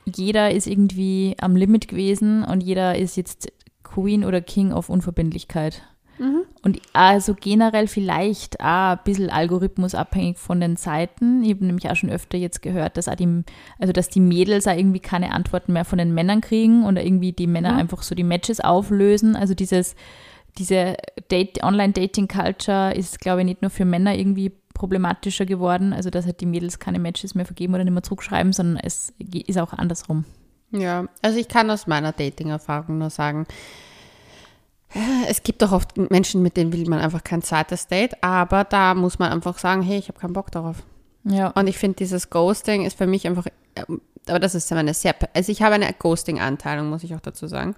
jeder ist irgendwie am Limit gewesen und jeder ist jetzt Queen oder King of Unverbindlichkeit. Mhm. Und also generell vielleicht auch ein bisschen algorithmusabhängig von den Seiten. Ich habe nämlich auch schon öfter jetzt gehört, dass auch die, also dass die Mädels auch irgendwie keine Antworten mehr von den Männern kriegen oder irgendwie die Männer Mhm. einfach so die Matches auflösen. Also dieses, diese Date, Online-Dating-Culture ist, glaube ich, nicht nur für Männer irgendwie problematischer geworden, also dass halt die Mädels keine Matches mehr vergeben oder nicht mehr zurückschreiben, sondern es ist auch andersrum. Ja, also ich kann aus meiner Dating-Erfahrung nur sagen, es gibt auch oft Menschen, mit denen will man einfach kein zweites Date, aber da muss man einfach sagen, hey, ich habe keinen Bock darauf. Ja. Und ich finde, dieses Ghosting ist für mich einfach, aber das ist eine sehr, also ich habe eine Ghosting-Anteilung, muss ich auch dazu sagen.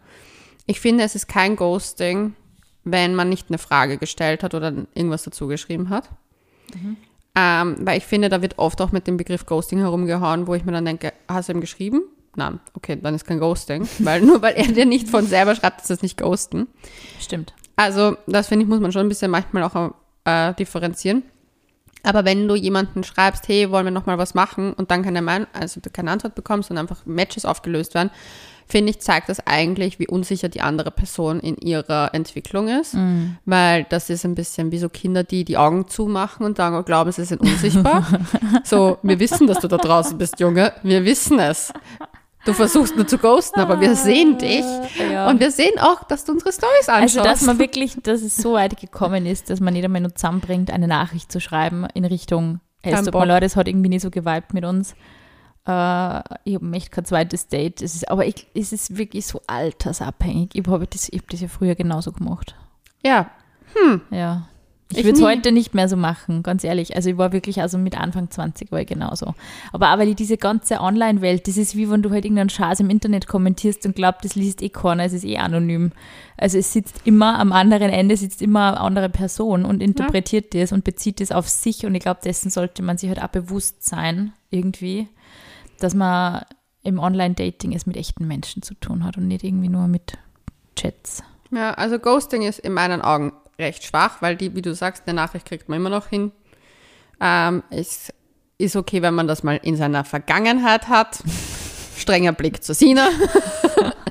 Ich finde, es ist kein Ghosting, wenn man nicht eine Frage gestellt hat oder irgendwas dazu geschrieben hat. Ähm, weil ich finde, da wird oft auch mit dem Begriff Ghosting herumgehauen, wo ich mir dann denke, hast du ihm geschrieben? Nein, okay, dann ist kein Ghosting. Weil nur weil er dir nicht von selber schreibt, ist das nicht Ghosten. Stimmt. Also, das finde ich, muss man schon ein bisschen manchmal auch äh, differenzieren. Aber wenn du jemanden schreibst, hey, wollen wir nochmal was machen und dann keine, Mein also keine Antwort bekommst und einfach Matches aufgelöst werden, finde ich, zeigt das eigentlich, wie unsicher die andere Person in ihrer Entwicklung ist. Weil das ist ein bisschen wie so Kinder, die die Augen zumachen und dann glauben, sie sind unsichtbar. so, wir wissen, dass du da draußen bist, Junge. Wir wissen es. Du versuchst nur zu ghosten, aber wir sehen dich. Ja. Und wir sehen auch, dass du unsere Stories anschaust. Also, dass man wirklich, dass es so weit gekommen ist, dass man nicht einmal nur zusammenbringt, eine Nachricht zu schreiben in Richtung, hey, es Kein tut Bock. mir leid, es hat irgendwie nicht so geweibt mit uns. Äh, ich habe echt kein zweites Date. Es ist, aber ich, es ist wirklich so altersabhängig. Ich habe das, ich hab das ja früher genauso gemacht. Ja, Ja. Ich, Ich würde es heute nicht mehr so machen, ganz ehrlich. Also ich war wirklich, also mit Anfang 20 war ich genauso. Aber auch weil ich diese ganze Online-Welt, das ist wie wenn du halt irgendeinen Schatz im Internet kommentierst und glaubst, das liest eh keiner, es ist eh anonym. Also es sitzt immer am anderen Ende, sitzt immer eine andere Person und interpretiert das und bezieht das auf sich und ich glaube, dessen sollte man sich halt auch bewusst sein, irgendwie, dass man im Online-Dating es mit echten Menschen zu tun hat und nicht irgendwie nur mit Chats. Ja, also Ghosting ist in meinen Augen recht schwach, weil die, wie du sagst, eine Nachricht kriegt man immer noch hin. Ähm, es ist okay, wenn man das mal in seiner Vergangenheit hat. Strenger Blick zu Sina.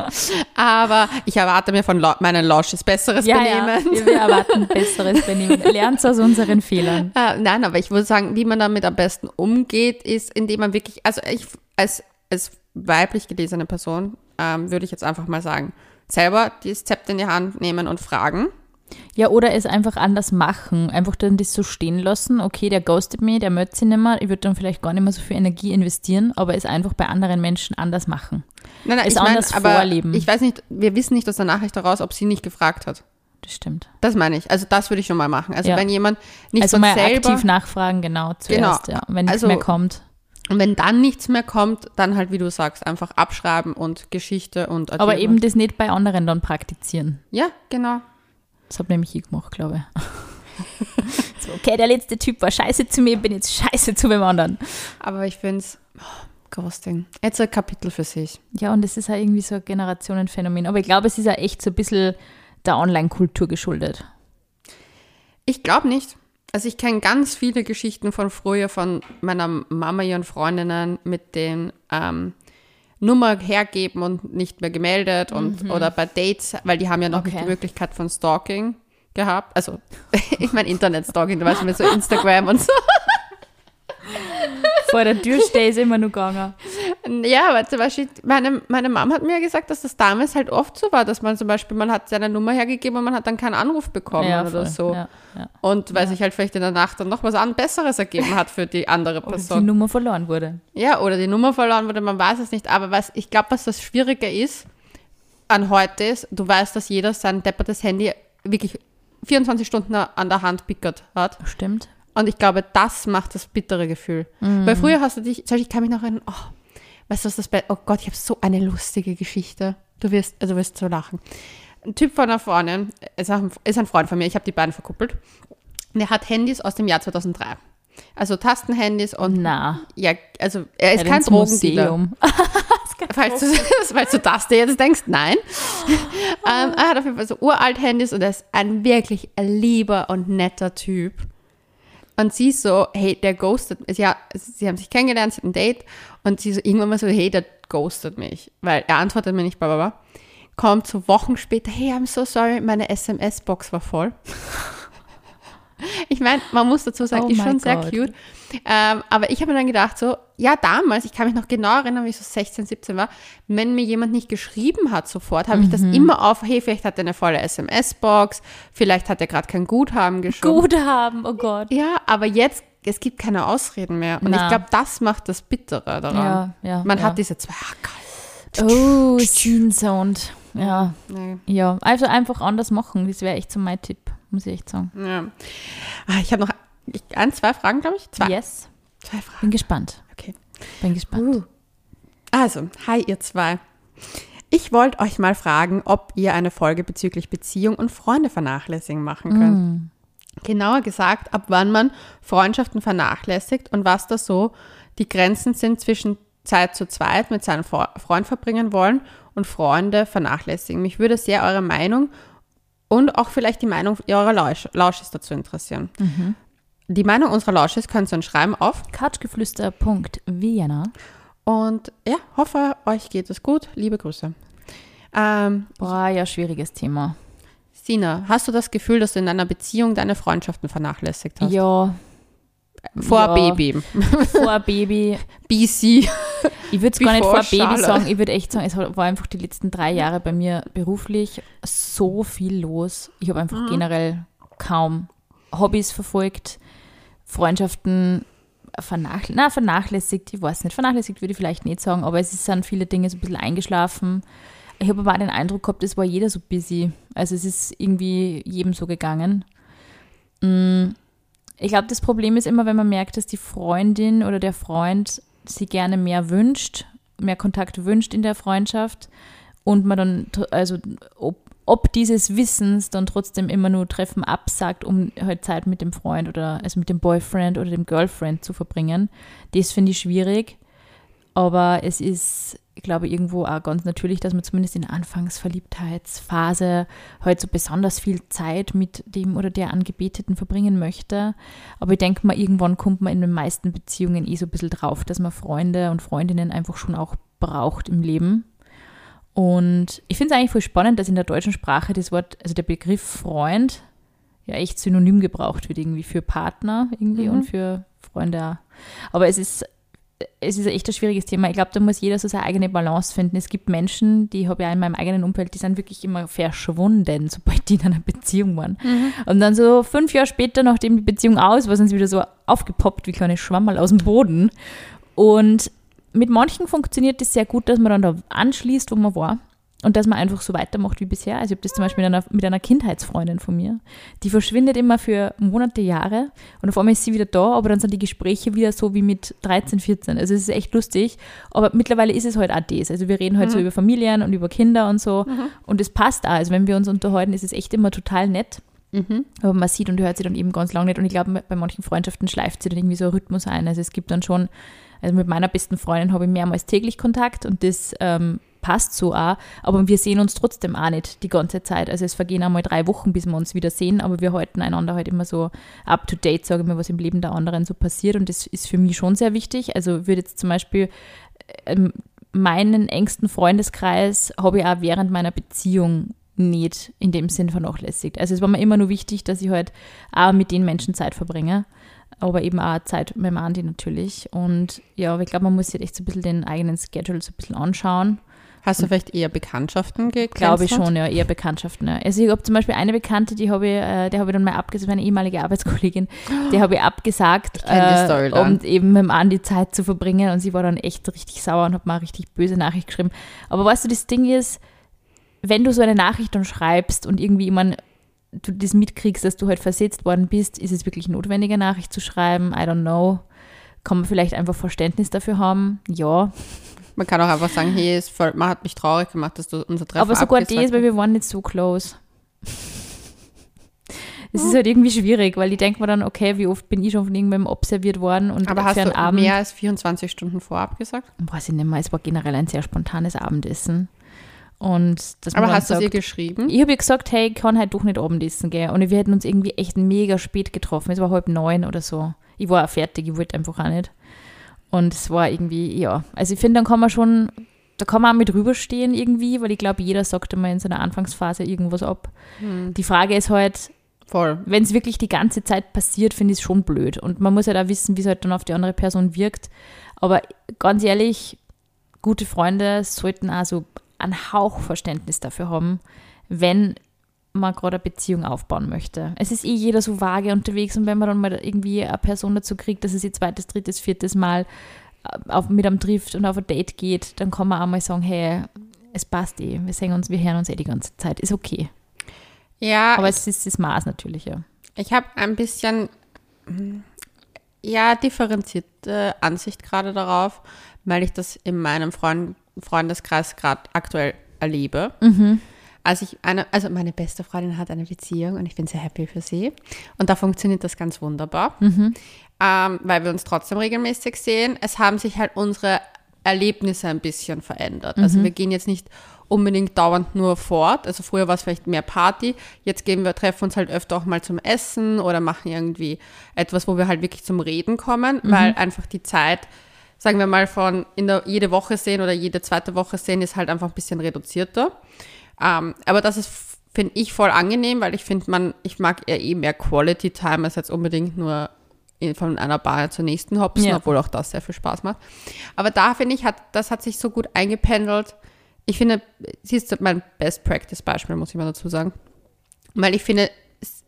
Aber ich erwarte mir von Lo meinen Lausches besseres Benehmen. Ja, wir erwarten besseres Benehmen. Lernt aus unseren Fehlern. Äh, nein, aber ich würde sagen, wie man damit am besten umgeht, ist, indem man wirklich, also ich als, als weiblich gelesene Person ähm, würde ich jetzt einfach mal sagen, selber das Zepter in die Hand nehmen und fragen. Ja, oder es einfach anders machen. Einfach dann das so stehen lassen. Okay, der ghostet mich, der möchte sich nicht mehr. Ich würde dann vielleicht gar nicht mehr so viel Energie investieren, aber es einfach bei anderen Menschen anders machen. Nein, nein, Es ich mein, anders aber vorleben. Ich weiß nicht, wir wissen nicht aus der Nachricht heraus, ob sie nicht gefragt hat. Das stimmt. Das meine ich. Also das würde ich schon mal machen. Also Ja. wenn jemand nicht also von mal selber aktiv nachfragen, genau, zuerst, Genau. ja. Wenn nichts Also- mehr kommt. und wenn dann nichts mehr kommt, dann halt wie du sagst, einfach abschreiben und Geschichte und Aber Artikel. eben das nicht bei anderen dann praktizieren. ja, genau. Das habe nämlich ich gemacht, glaube ich. so, okay, der letzte Typ war scheiße zu mir, bin jetzt scheiße zu wem anderen. Aber ich finde es oh, Ghosting. Jetzt ein Kapitel für sich. Ja, und das ist ja irgendwie so ein Generationenphänomen. Aber ich glaube, es ist ja echt so ein bisschen der Online-Kultur geschuldet. Ich glaube nicht. Also ich kenne ganz viele Geschichten von früher von meiner Mama, ihren Freundinnen mit den ähm, Nummer hergeben und nicht mehr gemeldet und oder bei Dates, weil die haben ja noch nicht Mhm. Okay. die Möglichkeit von Stalking gehabt. Also ich meine Internet-Stalking, du weißt mit so Instagram und so. Vor der Tür stehe ich immer nur gegangen. Ja, aber zum Beispiel, meine, meine Mom hat mir gesagt, dass das damals halt oft so war, dass man zum Beispiel, man hat seine Nummer hergegeben und man hat dann keinen Anruf bekommen ja, oder so. Ja, ja. Und weil sich halt vielleicht in der Nacht dann noch was an Besseres ergeben hat für die andere Oder die Person. Nummer verloren wurde. Ja, oder die Nummer verloren wurde, man weiß es nicht. Aber was, ich glaube, was das Schwierige ist an heute ist, du weißt, dass jeder sein deppertes Handy wirklich 24 Stunden an der Hand pickert hat. Stimmt. Und ich glaube, das macht das bittere Gefühl. Mhm. Weil früher hast du dich, ich kann mich noch erinnern, oh, weißt du, was das bei, oh Gott, ich habe so eine lustige Geschichte. Du wirst, also wirst so lachen. Ein Typ von einer Freundin, ist ein, Freund von mir, ich habe die beiden verkuppelt. Und er hat Handys aus dem Jahr 2003. Also Tastenhandys und Na. ja, also er ist Ja, kein Drogendealer. Falls du, falls du das dir jetzt denkst, nein. ähm, er hat auf jeden Fall so uralt Handys und er ist ein wirklich lieber und netter Typ. Und sie so, hey, der ghostet mich. Ja, sie haben sich kennengelernt, sie hatten ein Date und sie so irgendwann mal so, hey, der ghostet mich. Weil er antwortet mir nicht, bla bla bla. Kommt so Wochen später, hey, I'm so sorry, meine SMS-Box war voll. Ich meine, man muss dazu sagen, Oh ist schon sehr Gott. cute. Ähm, aber ich habe mir dann gedacht, so, ja, damals, ich kann mich noch genau erinnern, wie ich so 16, 17 war, wenn mir jemand nicht geschrieben hat sofort, habe ich das Mhm. immer auf, hey, vielleicht hat er eine volle SMS-Box, vielleicht hat er gerade kein Guthaben geschoben. Gut haben, oh Gott. Ja, aber jetzt, es gibt keine Ausreden mehr. Und Na. ich glaube, das macht das Bittere daran. Ja, ja. Man ja. hat diese zwei, ah, geil. Oh, Sound. Ja, Nee. ja. Also einfach anders machen. Das wäre echt so mein Tipp, muss ich echt sagen. Ja. Ah, ich habe noch ich, ein, zwei Fragen, glaube ich. Zwei. Yes. Zwei Fragen. Bin gespannt. Okay. Bin gespannt. Also, hi ihr zwei. Ich wollte euch mal fragen, ob ihr eine Folge bezüglich Beziehung und Freunde vernachlässigen machen könnt. Mm. Genauer gesagt, ab wann man Freundschaften vernachlässigt und was da so die Grenzen sind zwischen Zeit zu zweit mit seinem Fre- Freund verbringen wollen und Freunde vernachlässigen. Mich würde sehr eure Meinung und auch vielleicht die Meinung eurer Lausch Lausches dazu interessieren. Die Meinung unserer Lausches könnt ihr uns schreiben auf Couchgeflüster.vienna. und ja, hoffe, euch geht es gut. Liebe Grüße. Ähm, Boah, ja, schwieriges Thema. Sina, hast du das Gefühl, dass du in einer Beziehung deine Freundschaften vernachlässigt hast? Ja, Vor ja. Baby. vor Baby. BC. Ich würde es gar nicht vor Baby Charlotte. sagen. Ich würde echt sagen, es war einfach die letzten drei Jahre bei mir beruflich so viel los. Ich habe Mhm. einfach generell kaum Hobbys verfolgt, Freundschaften vernachlässigt, na, vernachlässigt, ich weiß nicht, vernachlässigt würde ich vielleicht nicht sagen, aber es sind viele Dinge so ein bisschen eingeschlafen. Ich habe aber auch den Eindruck gehabt, es war jeder so busy. Also es ist irgendwie jedem so gegangen. Mm, Ich glaube, das Problem ist immer, wenn man merkt, dass die Freundin oder der Freund sie gerne mehr wünscht, mehr Kontakt wünscht in der Freundschaft und man dann, also ob, ob dieses Wissens dann trotzdem immer nur Treffen absagt, um halt Zeit mit dem Freund oder also mit dem Boyfriend oder dem Girlfriend zu verbringen, das finde ich schwierig. Aber es ist, ich glaube, irgendwo auch ganz natürlich, dass man zumindest in der Anfangsverliebtheitsphase halt so besonders viel Zeit mit dem oder der Angebeteten verbringen möchte. Aber ich denke mal, irgendwann kommt man in den meisten Beziehungen eh so ein bisschen drauf, dass man Freunde und Freundinnen einfach schon auch braucht im Leben. Und ich finde es eigentlich voll spannend, dass in der deutschen Sprache das Wort, also der Begriff Freund, ja echt synonym gebraucht wird, irgendwie für Partner irgendwie Mhm. und für Freunde. Aber es ist, es ist echt ein schwieriges Thema. Ich glaube, da muss jeder so seine eigene Balance finden. Es gibt Menschen, die habe ich auch in meinem eigenen Umfeld, die sind wirklich immer verschwunden, sobald die in einer Beziehung waren. Und dann so fünf Jahre später, nachdem die Beziehung aus war, sind sie wieder so aufgepoppt wie kleine Schwammerl aus dem Boden. Und mit manchen funktioniert das sehr gut, dass man dann da anschließt, wo man war. Und dass man einfach so weitermacht wie bisher. Also ich habe das zum Beispiel mit einer, mit einer Kindheitsfreundin von mir. Die verschwindet immer für Monate, Jahre. Und auf einmal ist sie wieder da, aber dann sind die Gespräche wieder so wie mit 13, 14. Also es ist echt lustig. Aber mittlerweile ist es halt auch das. Also wir reden halt so über Familien und über Kinder und so. Und es passt auch. Also wenn wir uns unterhalten, ist es echt immer total nett. Mhm. Aber man sieht und hört sie dann eben ganz lange nicht. Und ich glaube, bei manchen Freundschaften schleift sie dann irgendwie so ein Rhythmus ein. Also es gibt dann schon, also mit meiner besten Freundin habe ich mehrmals täglich Kontakt und das ähm, passt so auch. Aber wir sehen uns trotzdem auch nicht die ganze Zeit. Also es vergehen einmal drei Wochen, bis wir uns wieder sehen, aber wir halten einander halt immer so up to date, sage ich mal, was im Leben der anderen so passiert. Und das ist für mich schon sehr wichtig. Also würde jetzt zum Beispiel ähm, meinen engsten Freundeskreis habe ich auch während meiner Beziehung nicht in dem Sinn vernachlässigt. Also es war mir immer nur wichtig, dass ich halt auch mit den Menschen Zeit verbringe, aber eben auch Zeit mit dem Andi natürlich. Und ja, aber ich glaube, man muss sich echt so ein bisschen den eigenen Schedule so ein bisschen anschauen. Hast du vielleicht eher Bekanntschaften gecancelt? Glaube ich schon, ja, eher Bekanntschaften. Ja. Also ich habe zum Beispiel eine Bekannte, die habe ich, äh, der habe ich dann mal abgesagt, eine ehemalige Arbeitskollegin, die habe ich abgesagt, Ich dann. um eben mit dem Andi Zeit zu verbringen und sie war dann echt richtig sauer und hat mal eine richtig böse Nachricht geschrieben. Aber weißt du, das Ding ist, wenn du so eine Nachricht dann schreibst und irgendwie, meine, du das mitkriegst, dass du halt versetzt worden bist, ist es wirklich notwendig, eine Nachricht zu schreiben? I don't know. Kann man vielleicht einfach Verständnis dafür haben? Ja. Man kann auch einfach sagen, hey, es voll, man hat mich traurig gemacht, dass du unser Treffen Aber sogar das, weil wir waren nicht so close. Es ist halt irgendwie schwierig, weil ich denke mir dann, okay, wie oft bin ich schon von irgendwem observiert worden und Aber hast du Abend. mehr als 24 Stunden vorab gesagt? Weiß ich nicht mehr, es war generell ein sehr spontanes Abendessen. Und das Aber hast du ihr geschrieben? Ich habe ihr gesagt, hey, ich kann halt doch nicht Abendessen gehen. Und wir hätten uns irgendwie echt mega spät getroffen. Es war halb neun oder so. Ich war auch fertig, ich wollte einfach auch nicht. Und es war irgendwie, ja. Also ich finde, dann kann man schon, da kann man auch mit rüberstehen irgendwie, weil ich glaube, jeder sagt immer in seiner Anfangsphase irgendwas ab. Hm. Die Frage ist halt, wenn es wirklich die ganze Zeit passiert, finde ich es schon blöd. Und man muss halt auch wissen, wie es halt dann auf die andere Person wirkt. Aber ganz ehrlich, gute Freunde sollten also einen Hauch Verständnis dafür haben, wenn man gerade eine Beziehung aufbauen möchte. Es ist eh jeder so vage unterwegs und wenn man dann mal irgendwie eine Person dazu kriegt, dass es ihr zweites, drittes, viertes Mal äh, auf, mit einem trifft und auf ein Date geht, dann kann man auch mal sagen, hey, es passt eh, wir sehen uns, wir hören uns eh die ganze Zeit, ist okay. Ja, Aber es ist das Maß natürlich, ja. Ich habe ein bisschen, ja, differenzierte Ansicht gerade darauf, weil ich das in meinem Freund, Freundeskreis gerade aktuell erlebe. Also ich eine, also meine beste Freundin hat eine Beziehung und ich bin sehr happy für sie. Und da funktioniert das ganz wunderbar, ähm, weil wir uns trotzdem regelmäßig sehen. Es haben sich halt unsere Erlebnisse ein bisschen verändert. Also wir gehen jetzt nicht unbedingt dauernd nur fort. Also früher war es vielleicht mehr Party. Jetzt gehen wir, treffen uns halt öfter auch mal zum Essen oder machen irgendwie etwas, wo wir halt wirklich zum Reden kommen, weil einfach die Zeit, sagen wir mal, von in der, jede Woche sehen oder jede zweite Woche sehen, ist halt einfach ein bisschen reduzierter. Ähm, aber das ist, finde ich, voll angenehm, weil ich finde, man, ich mag eher eh mehr Quality Time als jetzt unbedingt nur in, von einer Bar zur nächsten hopsen, Ja. obwohl auch das sehr viel Spaß macht. Aber da finde ich, hat, das hat sich so gut eingependelt. Ich finde, sie ist mein Best Practice Beispiel, muss ich mal dazu sagen. Weil ich finde,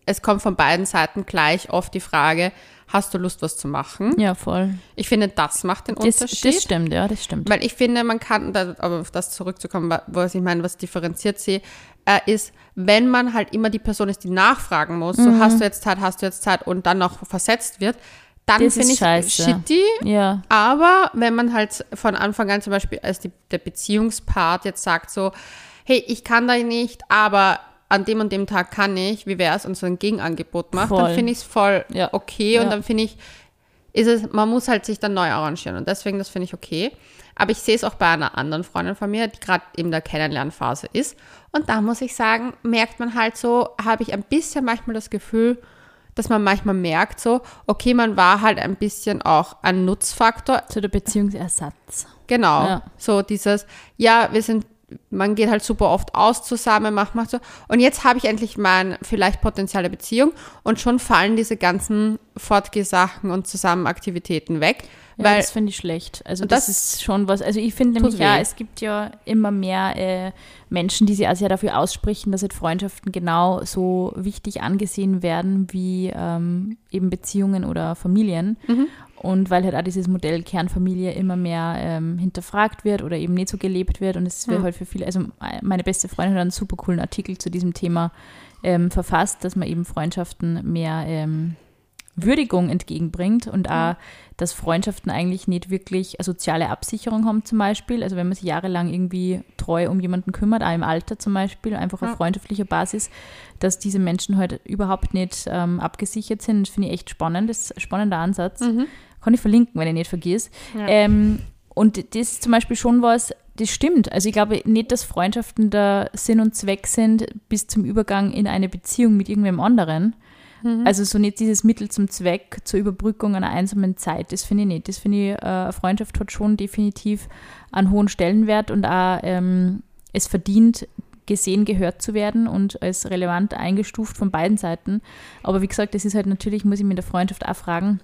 es, kommt von beiden Seiten gleich oft die Frage, hast du Lust, was zu machen? Ja, voll. Ich finde, das macht den Das, Unterschied. das stimmt, ja, das stimmt. Weil ich finde, man kann, aber auf das zurückzukommen, wa- was ich meine, was differenziert sehe, äh, ist, wenn man halt immer die Person ist, die nachfragen muss, Mhm. so hast du jetzt Zeit, hast du jetzt Zeit und dann noch versetzt wird, dann finde ist ich scheiße. shitty. Ja, Aber wenn man halt von Anfang an zum Beispiel als die, der Beziehungspart jetzt sagt so, hey, ich kann da nicht, aber an dem und dem Tag kann ich, wie wäre es, und so ein Gegenangebot macht, Voll. dann finde ich es voll Ja. okay und Ja. dann finde ich, ist es, man muss halt sich dann neu arrangieren und deswegen, das finde ich okay. Aber ich sehe es auch bei einer anderen Freundin von mir, die gerade in der Kennenlernphase ist. Und da muss ich sagen, merkt man halt so, habe ich ein bisschen manchmal das Gefühl, dass man manchmal merkt so, okay, man war halt ein bisschen auch ein Nutzfaktor. zu der Beziehungsersatz. Genau. Ja. So dieses, ja, wir sind, man geht halt super oft aus zusammen, macht, macht so. Und jetzt habe ich endlich mein vielleicht potenzielle Beziehung und schon fallen diese ganzen Fortgesachen und Zusammenaktivitäten weg. Ja, weil das finde ich schlecht. Also das, das ist schon was. Also ich finde nämlich ja, weh. es gibt ja immer mehr äh, Menschen, die sich also ja dafür aussprechen, dass halt Freundschaften genau so wichtig angesehen werden wie ähm, eben Beziehungen oder Familien. Mhm. Und weil halt auch dieses Modell Kernfamilie immer mehr ähm, hinterfragt wird oder eben nicht so gelebt wird. Und es wird Mhm. halt für viele, also meine beste Freundin hat einen super coolen Artikel zu diesem Thema ähm, verfasst, dass man eben Freundschaften mehr ähm, Würdigung entgegenbringt und auch, dass Freundschaften eigentlich nicht wirklich eine soziale Absicherung haben zum Beispiel. Also wenn man sich jahrelang irgendwie treu um jemanden kümmert, auch im Alter zum Beispiel, einfach auf Ja. freundschaftlicher Basis, dass diese Menschen halt überhaupt nicht ähm, abgesichert sind. Das finde ich echt spannend. Das ist ein spannender Ansatz. Mhm. Kann ich verlinken, wenn ich nicht vergiss. Ja. Ähm, und das ist zum Beispiel schon was, das stimmt. Also ich glaube nicht, dass Freundschaften der Sinn und Zweck sind bis zum Übergang in eine Beziehung mit irgendwem anderen. Also so nicht dieses Mittel zum Zweck zur Überbrückung einer einsamen Zeit, das finde ich nicht. Das finde ich, äh, Freundschaft hat schon definitiv einen hohen Stellenwert und auch ähm, es verdient, gesehen, gehört zu werden und als relevant eingestuft von beiden Seiten. Aber wie gesagt, das ist halt natürlich, muss ich in der Freundschaft auch fragen,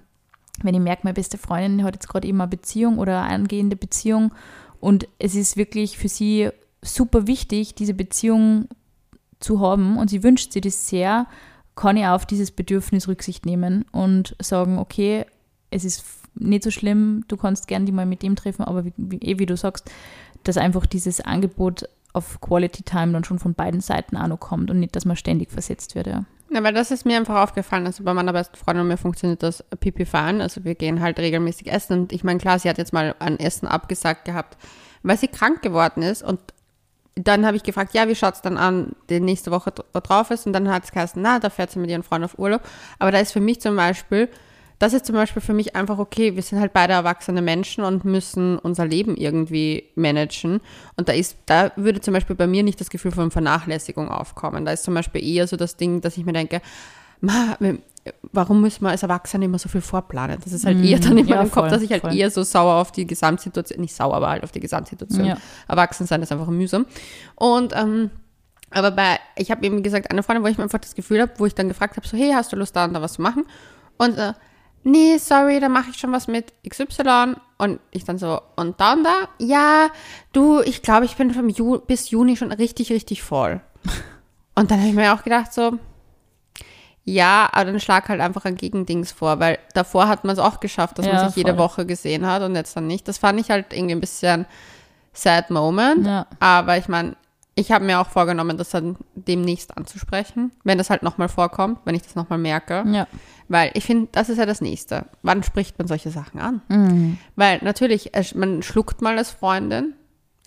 wenn ich merke, meine beste Freundin hat jetzt gerade eben eine Beziehung oder eine angehende Beziehung und es ist wirklich für sie super wichtig, diese Beziehung zu haben und sie wünscht sich das sehr, kann ich auf dieses Bedürfnis Rücksicht nehmen und sagen, okay, es ist nicht so schlimm, du kannst gerne die mal mit dem treffen, aber wie, wie, eh wie du sagst, dass einfach dieses Angebot auf Quality Time dann schon von beiden Seiten auch noch kommt und nicht, dass man ständig versetzt wird, ja. Ja, weil das ist mir einfach aufgefallen. Also bei meiner besten Freundin und mir funktioniert das pipi fein. Also wir gehen halt regelmäßig essen. Und ich meine, klar, sie hat jetzt mal ein Essen abgesagt gehabt, weil sie krank geworden ist. Und dann habe ich gefragt, ja, wie schaut es dann an, die nächste Woche drauf ist? Und dann hat es geheißen, na, da fährt sie mit ihren Freunden auf Urlaub. Aber da ist für mich zum Beispiel das ist zum Beispiel für mich einfach okay. Wir sind halt beide erwachsene Menschen und müssen unser Leben irgendwie managen. Und da ist, da würde zum Beispiel bei mir nicht das Gefühl von Vernachlässigung aufkommen. Da ist zum Beispiel eher so das Ding, dass ich mir denke, ma, warum müssen wir als Erwachsene immer so viel vorplanen? Das ist halt mm, eher dann in meinem ja, Kopf, dass ich halt voll. eher so sauer auf die Gesamtsituation, nicht sauer, aber halt auf die Gesamtsituation. Ja. Erwachsen sein ist einfach mühsam. Und ähm, aber bei, ich habe eben gesagt, eine Freundin, wo ich mir einfach das Gefühl habe, wo ich dann gefragt habe, so, hey, hast du Lust da und da was zu machen? Und äh, nee, sorry, da mache ich schon was mit XY. Und ich dann so, und da und da? Ja, du, ich glaube, ich bin vom Ju bis Juni schon richtig, richtig voll. Und dann habe ich mir auch gedacht, so, ja, aber dann schlag halt einfach ein Gegendings vor, weil davor hat man es auch geschafft, dass ja, man sich voll. jede Woche gesehen hat und jetzt dann nicht. Das fand ich halt irgendwie ein bisschen sad moment. Ja. Aber ich meine, ich habe mir auch vorgenommen, das dann demnächst anzusprechen, wenn das halt nochmal vorkommt, wenn ich das nochmal merke. Ja. Weil ich finde, das ist ja das Nächste. Wann spricht man solche Sachen an? Mhm. Weil natürlich, man schluckt mal als Freundin,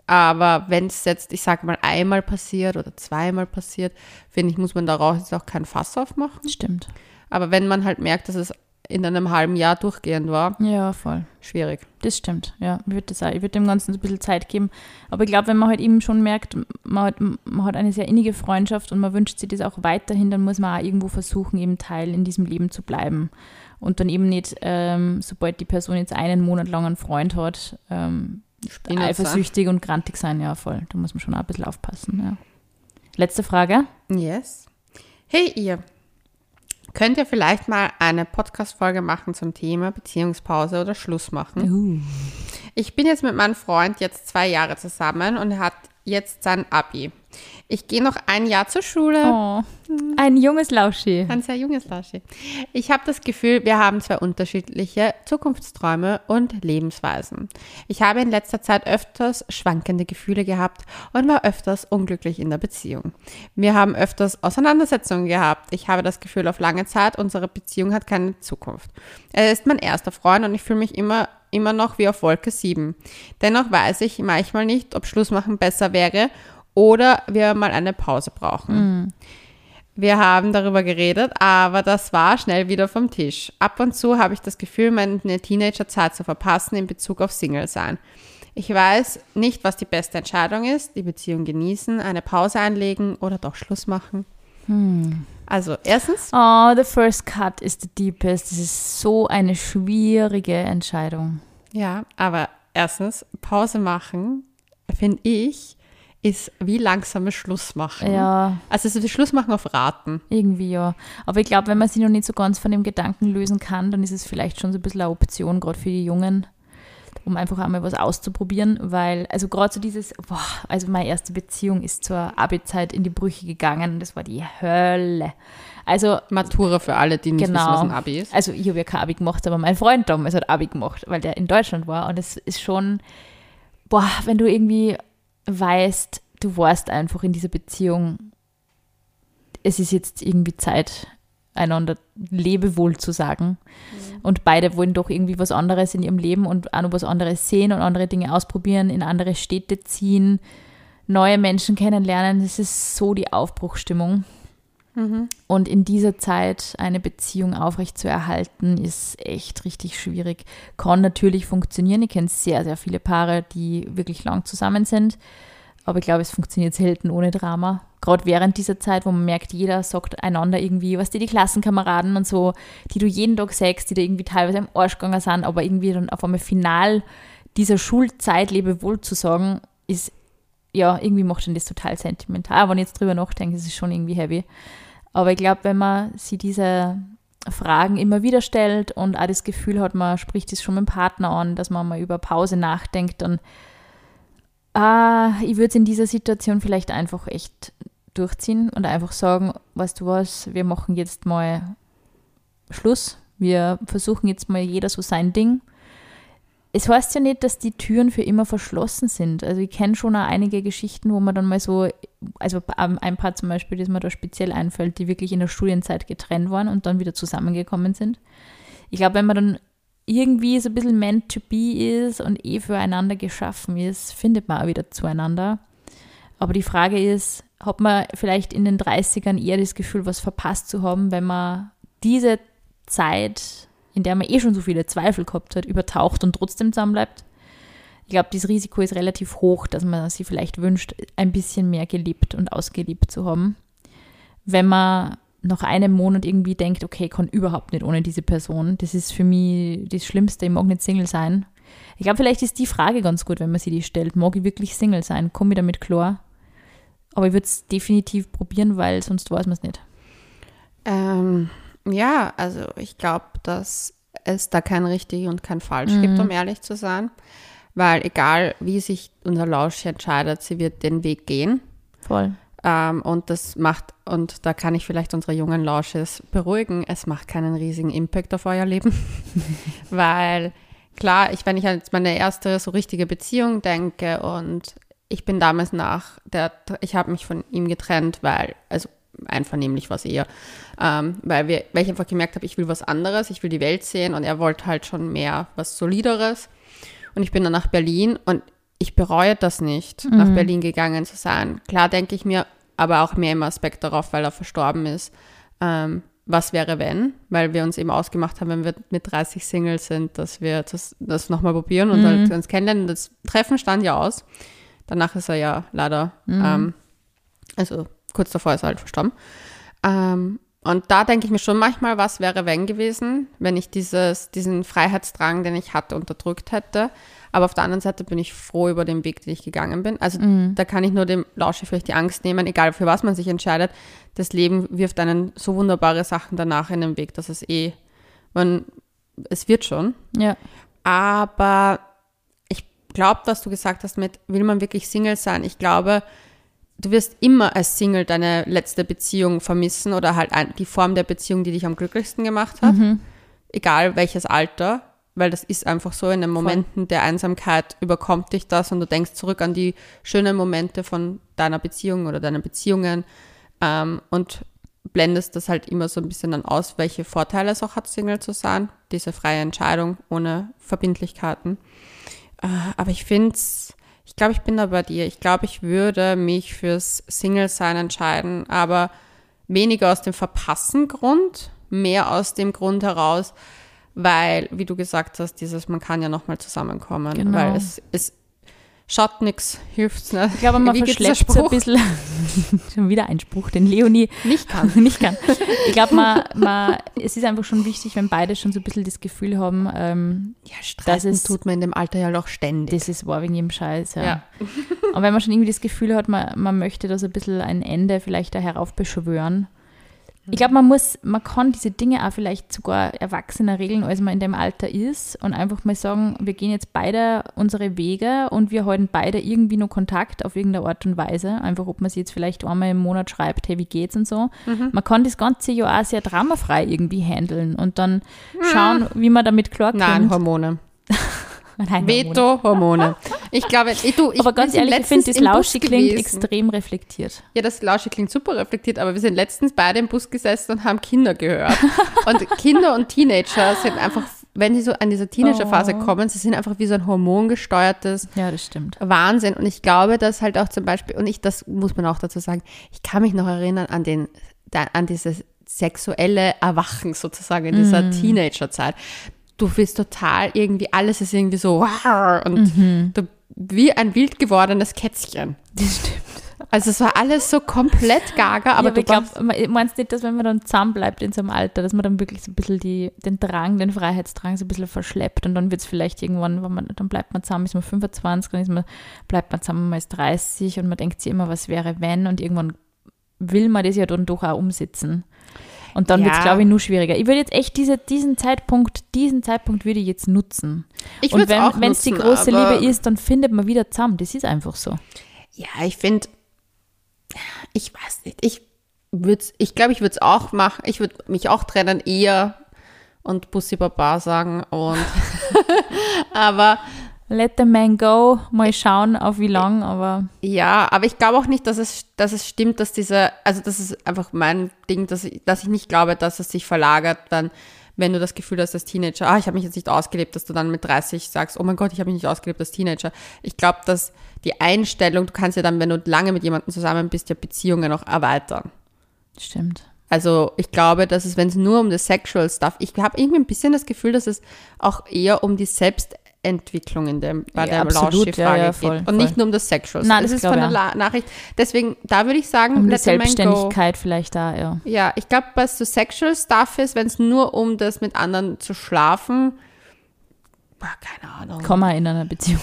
aber wenn es jetzt, ich sage mal, einmal passiert oder zweimal passiert, finde ich, muss man daraus jetzt auch kein Fass aufmachen. Stimmt. Aber wenn man halt merkt, dass es in einem halben Jahr durchgehend war. Ja, voll. Schwierig. Das stimmt, ja. Ich würde, würde dem Ganzen ein bisschen Zeit geben. Aber ich glaube, wenn man halt eben schon merkt, man hat, man hat eine sehr innige Freundschaft und man wünscht sich das auch weiterhin, dann muss man auch irgendwo versuchen, eben Teil in diesem Leben zu bleiben. Und dann eben nicht, ähm, sobald die Person jetzt einen Monat lang einen Freund hat, ähm, eifersüchtig und grantig sein. Ja, voll. Da muss man schon auch ein bisschen aufpassen, ja. Letzte Frage. Yes. Hey ihr, Könnt ihr vielleicht mal eine Podcast-Folge machen zum Thema Beziehungspause oder Schluss machen? Uh. Ich bin jetzt mit meinem Freund jetzt zwei Jahre zusammen und er hat jetzt sein Abi. Ich gehe noch ein Jahr zur Schule. Oh, ein junges Lauschi. Ein sehr junges Lauschi. Ich habe das Gefühl, wir haben zwei unterschiedliche Zukunftsträume und Lebensweisen. Ich habe in letzter Zeit öfters schwankende Gefühle gehabt und war öfters unglücklich in der Beziehung. Wir haben öfters Auseinandersetzungen gehabt. Ich habe das Gefühl, auf lange Zeit, unsere Beziehung hat keine Zukunft. Er ist mein erster Freund und ich fühle mich immer immer noch wie auf Wolke 7. Dennoch weiß ich manchmal nicht, ob Schluss machen besser wäre oder wir mal eine Pause brauchen. Mhm. Wir haben darüber geredet, aber das war schnell wieder vom Tisch. Ab und zu habe ich das Gefühl, meine Teenagerzeit zu verpassen in Bezug auf Single sein. Ich weiß nicht, was die beste Entscheidung ist, die Beziehung genießen, eine Pause einlegen oder doch Schluss machen. Hm. Also erstens. Oh, the first cut is the deepest. Das ist so eine schwierige Entscheidung. Ja, aber erstens, Pause machen, finde ich, ist wie langsames Schluss machen. Ja. Also es ist Schluss machen auf Raten. Irgendwie ja. Aber ich glaube, wenn man sich noch nicht so ganz von dem Gedanken lösen kann, dann ist es vielleicht schon so ein bisschen eine Option, gerade für die Jungen, um einfach einmal was auszuprobieren, weil, also gerade so dieses, boah, also meine erste Beziehung ist zur Abi-Zeit in die Brüche gegangen und das war die Hölle. Also Matura für alle, die nicht genau, wissen, was ein Abi ist. Also ich habe ja kein Abi gemacht, aber mein Freund damals hat Abi gemacht, weil der in Deutschland war und es ist schon, boah, wenn du irgendwie weißt, du warst einfach in dieser Beziehung, es ist jetzt irgendwie Zeit, einander Lebewohl zu sagen. Mhm. Und beide wollen doch irgendwie was anderes in ihrem Leben und auch noch was anderes sehen und andere Dinge ausprobieren, in andere Städte ziehen, neue Menschen kennenlernen. Das ist so die Aufbruchstimmung. Mhm. Und in dieser Zeit eine Beziehung aufrechtzuerhalten, ist echt richtig schwierig. Kann natürlich funktionieren. Ich kenne sehr, sehr viele Paare, die wirklich lang zusammen sind. Aber ich glaube, es funktioniert selten ohne Drama. Gerade während dieser Zeit, wo man merkt, jeder sagt einander irgendwie, was die, die Klassenkameraden und so, die du jeden Tag sagst, die da irgendwie teilweise im Arsch gegangen sind, aber irgendwie dann auf einmal final dieser Schulzeit Lebewohl zu sagen, ist, ja, irgendwie macht schon das total sentimental. Aber wenn ich jetzt drüber nachdenke, ist es schon irgendwie heavy. Aber ich glaube, wenn man sich diese Fragen immer wieder stellt und auch das Gefühl hat, man spricht es schon mit dem Partner an, dass man mal über Pause nachdenkt, dann ah, ich würde es in dieser Situation vielleicht einfach echt durchziehen und einfach sagen, weißt du was, wir machen jetzt mal Schluss. Wir versuchen jetzt mal jeder so sein Ding. es heißt ja nicht, dass die Türen für immer verschlossen sind. Also ich kenne schon auch einige Geschichten, wo man dann mal so, also ein paar zum Beispiel, das mir da speziell einfällt, die wirklich in der Studienzeit getrennt waren und dann wieder zusammengekommen sind. Ich glaube, wenn man dann irgendwie so ein bisschen meant to be ist und eh füreinander geschaffen ist, findet man auch wieder zueinander. Aber die Frage ist, hat man vielleicht in den 30ern eher das Gefühl, was verpasst zu haben, wenn man diese Zeit in der man eh schon so viele Zweifel gehabt hat, übertaucht und trotzdem zusammenbleibt. Ich glaube, das Risiko ist relativ hoch, dass man sich vielleicht wünscht, ein bisschen mehr geliebt und ausgeliebt zu haben. Wenn man nach einem Monat irgendwie denkt, okay, ich kann überhaupt nicht ohne diese Person. Das ist für mich das Schlimmste, ich mag nicht Single sein. Ich glaube, vielleicht ist die Frage ganz gut, wenn man sie die stellt. Mag ich wirklich Single sein? Komme ich damit klar? Aber ich würde es definitiv probieren, weil sonst weiß man es nicht. Ähm, ja, also ich glaube, dass es da kein richtig und kein falsch mhm. gibt, um ehrlich zu sein. Weil egal, wie sich unser Lausch entscheidet, sie wird den Weg gehen. Voll. Ähm, und das macht, und da kann ich vielleicht unsere jungen Lausches beruhigen, es macht keinen riesigen Impact auf euer Leben. Weil klar, ich, wenn ich an meine erste so richtige Beziehung denke und ich bin damals nach der, ich habe mich von ihm getrennt, weil, also einvernehmlich war es eher, ähm, weil, wir, weil ich einfach gemerkt habe, ich will was anderes, ich will die Welt sehen und er wollte halt schon mehr was Solideres. Und ich bin dann nach Berlin und ich bereue das nicht, mhm. nach Berlin gegangen zu sein. Klar denke ich mir aber auch mehr im Aspekt darauf, weil er verstorben ist. Ähm, was wäre, wenn? Weil wir uns eben ausgemacht haben, wenn wir mit 30 Singles sind, dass wir das, das nochmal probieren und mhm. halt uns kennenlernen. Das Treffen stand ja aus. Danach ist er ja leider, mhm. ähm, also kurz davor ist er halt verstorben. Ähm, und da denke ich mir schon manchmal, was wäre wenn gewesen, wenn ich dieses, diesen Freiheitsdrang, den ich hatte, unterdrückt hätte. Aber auf der anderen Seite bin ich froh über den Weg, den ich gegangen bin. Also mhm. da kann ich nur dem Lausche vielleicht die Angst nehmen, egal für was man sich entscheidet. Das Leben wirft einen so wunderbare Sachen danach in den Weg, dass es eh, man, es wird schon. Ja. Aber glaube, was du gesagt hast mit, will man wirklich Single sein? Ich glaube, du wirst immer als Single deine letzte Beziehung vermissen oder halt die Form der Beziehung, die dich am glücklichsten gemacht hat. Mhm. Egal welches Alter, weil das ist einfach so, in den Momenten Voll. der Einsamkeit überkommt dich das und du denkst zurück an die schönen Momente von deiner Beziehung oder deinen Beziehungen ähm, und blendest das halt immer so ein bisschen dann aus, welche Vorteile es auch hat, Single zu sein. Diese freie Entscheidung ohne Verbindlichkeiten. Äh, aber ich finde es ich glaube, ich bin da bei dir. Ich glaube, ich würde mich fürs Single-Sein entscheiden, aber weniger aus dem Verpassen-Grund, mehr aus dem Grund heraus, weil, wie du gesagt hast, dieses, man kann ja nochmal zusammenkommen, genau. weil es, es schaut nichts, hilft's nicht. Ich glaube, man Wie verschleppt so ein bisschen, schon wieder ein Spruch, den Leonie nicht kann. nicht kann. Ich glaube, man, man, es ist einfach schon wichtig, wenn beide schon so ein bisschen das Gefühl haben, ähm, ja, streiten das tut man in dem Alter ja auch ständig. Das ist wahr wegen jedem Scheiß, ja. ja. Und wenn man schon irgendwie das Gefühl hat, man, man möchte da so ein bisschen ein Ende vielleicht da heraufbeschwören, ich glaube, man muss, man kann diese Dinge auch vielleicht sogar erwachsener regeln, als man in dem Alter ist und einfach mal sagen, wir gehen jetzt beide unsere Wege und wir halten beide irgendwie nur Kontakt auf irgendeine Art und Weise. Einfach, ob man sich jetzt vielleicht einmal im Monat schreibt, hey, wie geht's und so. Mhm. Man kann das ganze Jahr auch sehr dramafrei irgendwie handeln und dann schauen, wie man damit klarkommt. Nein, Hormone. Veto-Hormone. Ich glaube, du, ich Aber ganz ehrlich, ich finde, das Lauschi klingt extrem reflektiert. Ja, das Lauschi klingt super reflektiert, aber wir sind letztens beide im Bus gesessen und haben Kinder gehört. und Kinder und Teenager sind einfach, wenn sie so an dieser Teenagerphase oh. kommen, sie sind einfach wie so ein hormongesteuertes ja, das stimmt. Wahnsinn. Und ich glaube, dass halt auch zum Beispiel, und ich, das muss man auch dazu sagen, ich kann mich noch erinnern an den, an dieses sexuelle Erwachen sozusagen in dieser mm. Teenagerzeit du bist total irgendwie, alles ist irgendwie so und mhm. du, wie ein wild gewordenes Kätzchen. Das stimmt. Also es war alles so komplett gaga, aber, ja, aber ich glaube, meinst nicht, dass wenn man dann zusammen bleibt in so einem Alter, dass man dann wirklich so ein bisschen die, den Drang, den Freiheitsdrang so ein bisschen verschleppt und dann wird es vielleicht irgendwann, wenn man, dann bleibt man zusammen, ist man 25, dann ist man, bleibt man zusammen, man ist 30 und man denkt sich immer, was wäre wenn und irgendwann will man das ja dann doch auch umsetzen. Und dann ja. wird es, glaube ich, nur schwieriger. Ich würde jetzt echt diese, diesen Zeitpunkt, diesen Zeitpunkt würde ich jetzt nutzen. Ich Und wenn es die große Liebe ist, dann findet man wieder zusammen. Das ist einfach so. Ja, ich finde, ich weiß nicht, ich würde ich glaube, ich würde es auch machen. Ich würde mich auch trennen, eher und Bussi Baba sagen und Aber Let the man go, mal schauen, auf wie lang, aber ja, aber ich glaube auch nicht, dass es, dass es stimmt, dass diese, also das ist einfach mein Ding, dass ich, dass ich nicht glaube, dass es sich verlagert, dann, wenn du das Gefühl hast als Teenager, ah, ich habe mich jetzt nicht ausgelebt, dass du dann mit 30 sagst, oh mein Gott, ich habe mich nicht ausgelebt als Teenager. Ich glaube, dass die Einstellung, du kannst ja dann, wenn du lange mit jemandem zusammen bist, ja Beziehungen noch erweitern. stimmt. Also ich glaube, dass es, wenn es nur um das Sexual Stuff, ich habe irgendwie ein bisschen das Gefühl, dass es auch eher um die Selbstentwicklung in dem, bei Ja, der absolut, Lauschi-Frage ja, ja, geht voll, und voll. nicht nur um das Sexual Nein, das Das ist von der La Nachricht. Deswegen, da würde ich sagen, Um die. Selbstständigkeit vielleicht da, ja. Ja, ich glaube, was so Sexual Stuff ist, wenn es nur um das mit anderen zu schlafen, keine Ahnung. Komm mal in einer Beziehung.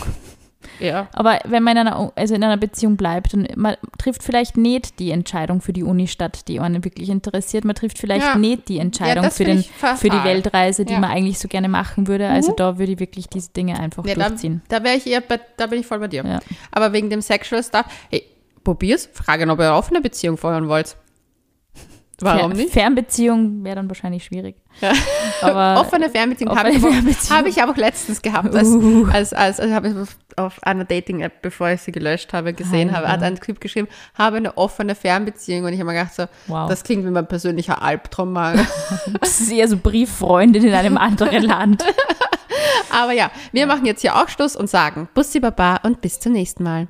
Ja. Aber wenn man in einer, also in einer Beziehung bleibt und man trifft vielleicht nicht die Entscheidung für die Uni statt, die einen wirklich interessiert, man trifft vielleicht Ja. nicht die Entscheidung das für, den, für die Weltreise, die Ja. man eigentlich so gerne machen würde. Also Mhm. da würde ich wirklich diese Dinge einfach Ja, da, durchziehen. da wäre ich eher bei, da bin ich voll bei dir. Ja. Aber wegen dem Sexual Stuff, hey, probier's, fragen, ob ihr eine offene Beziehung vorhören wollt. Warum nicht? Fernbeziehung wäre dann wahrscheinlich schwierig. Ja. Aber offene Fernbeziehung habe ich, Fernbeziehung. habe ich aber auch letztens gehabt, als, Uh. als, als, als habe ich auf- auf einer Dating-App, bevor ich sie gelöscht habe, gesehen habe, hat ein Typ geschrieben, habe eine offene Fernbeziehung und ich habe mir gedacht so, Wow. das klingt wie mein persönlicher Albtraum. Mario. das ist eher so Brieffreundin in einem anderen Land. aber ja, wir machen jetzt hier auch Schluss und sagen Bussi Baba und bis zum nächsten Mal.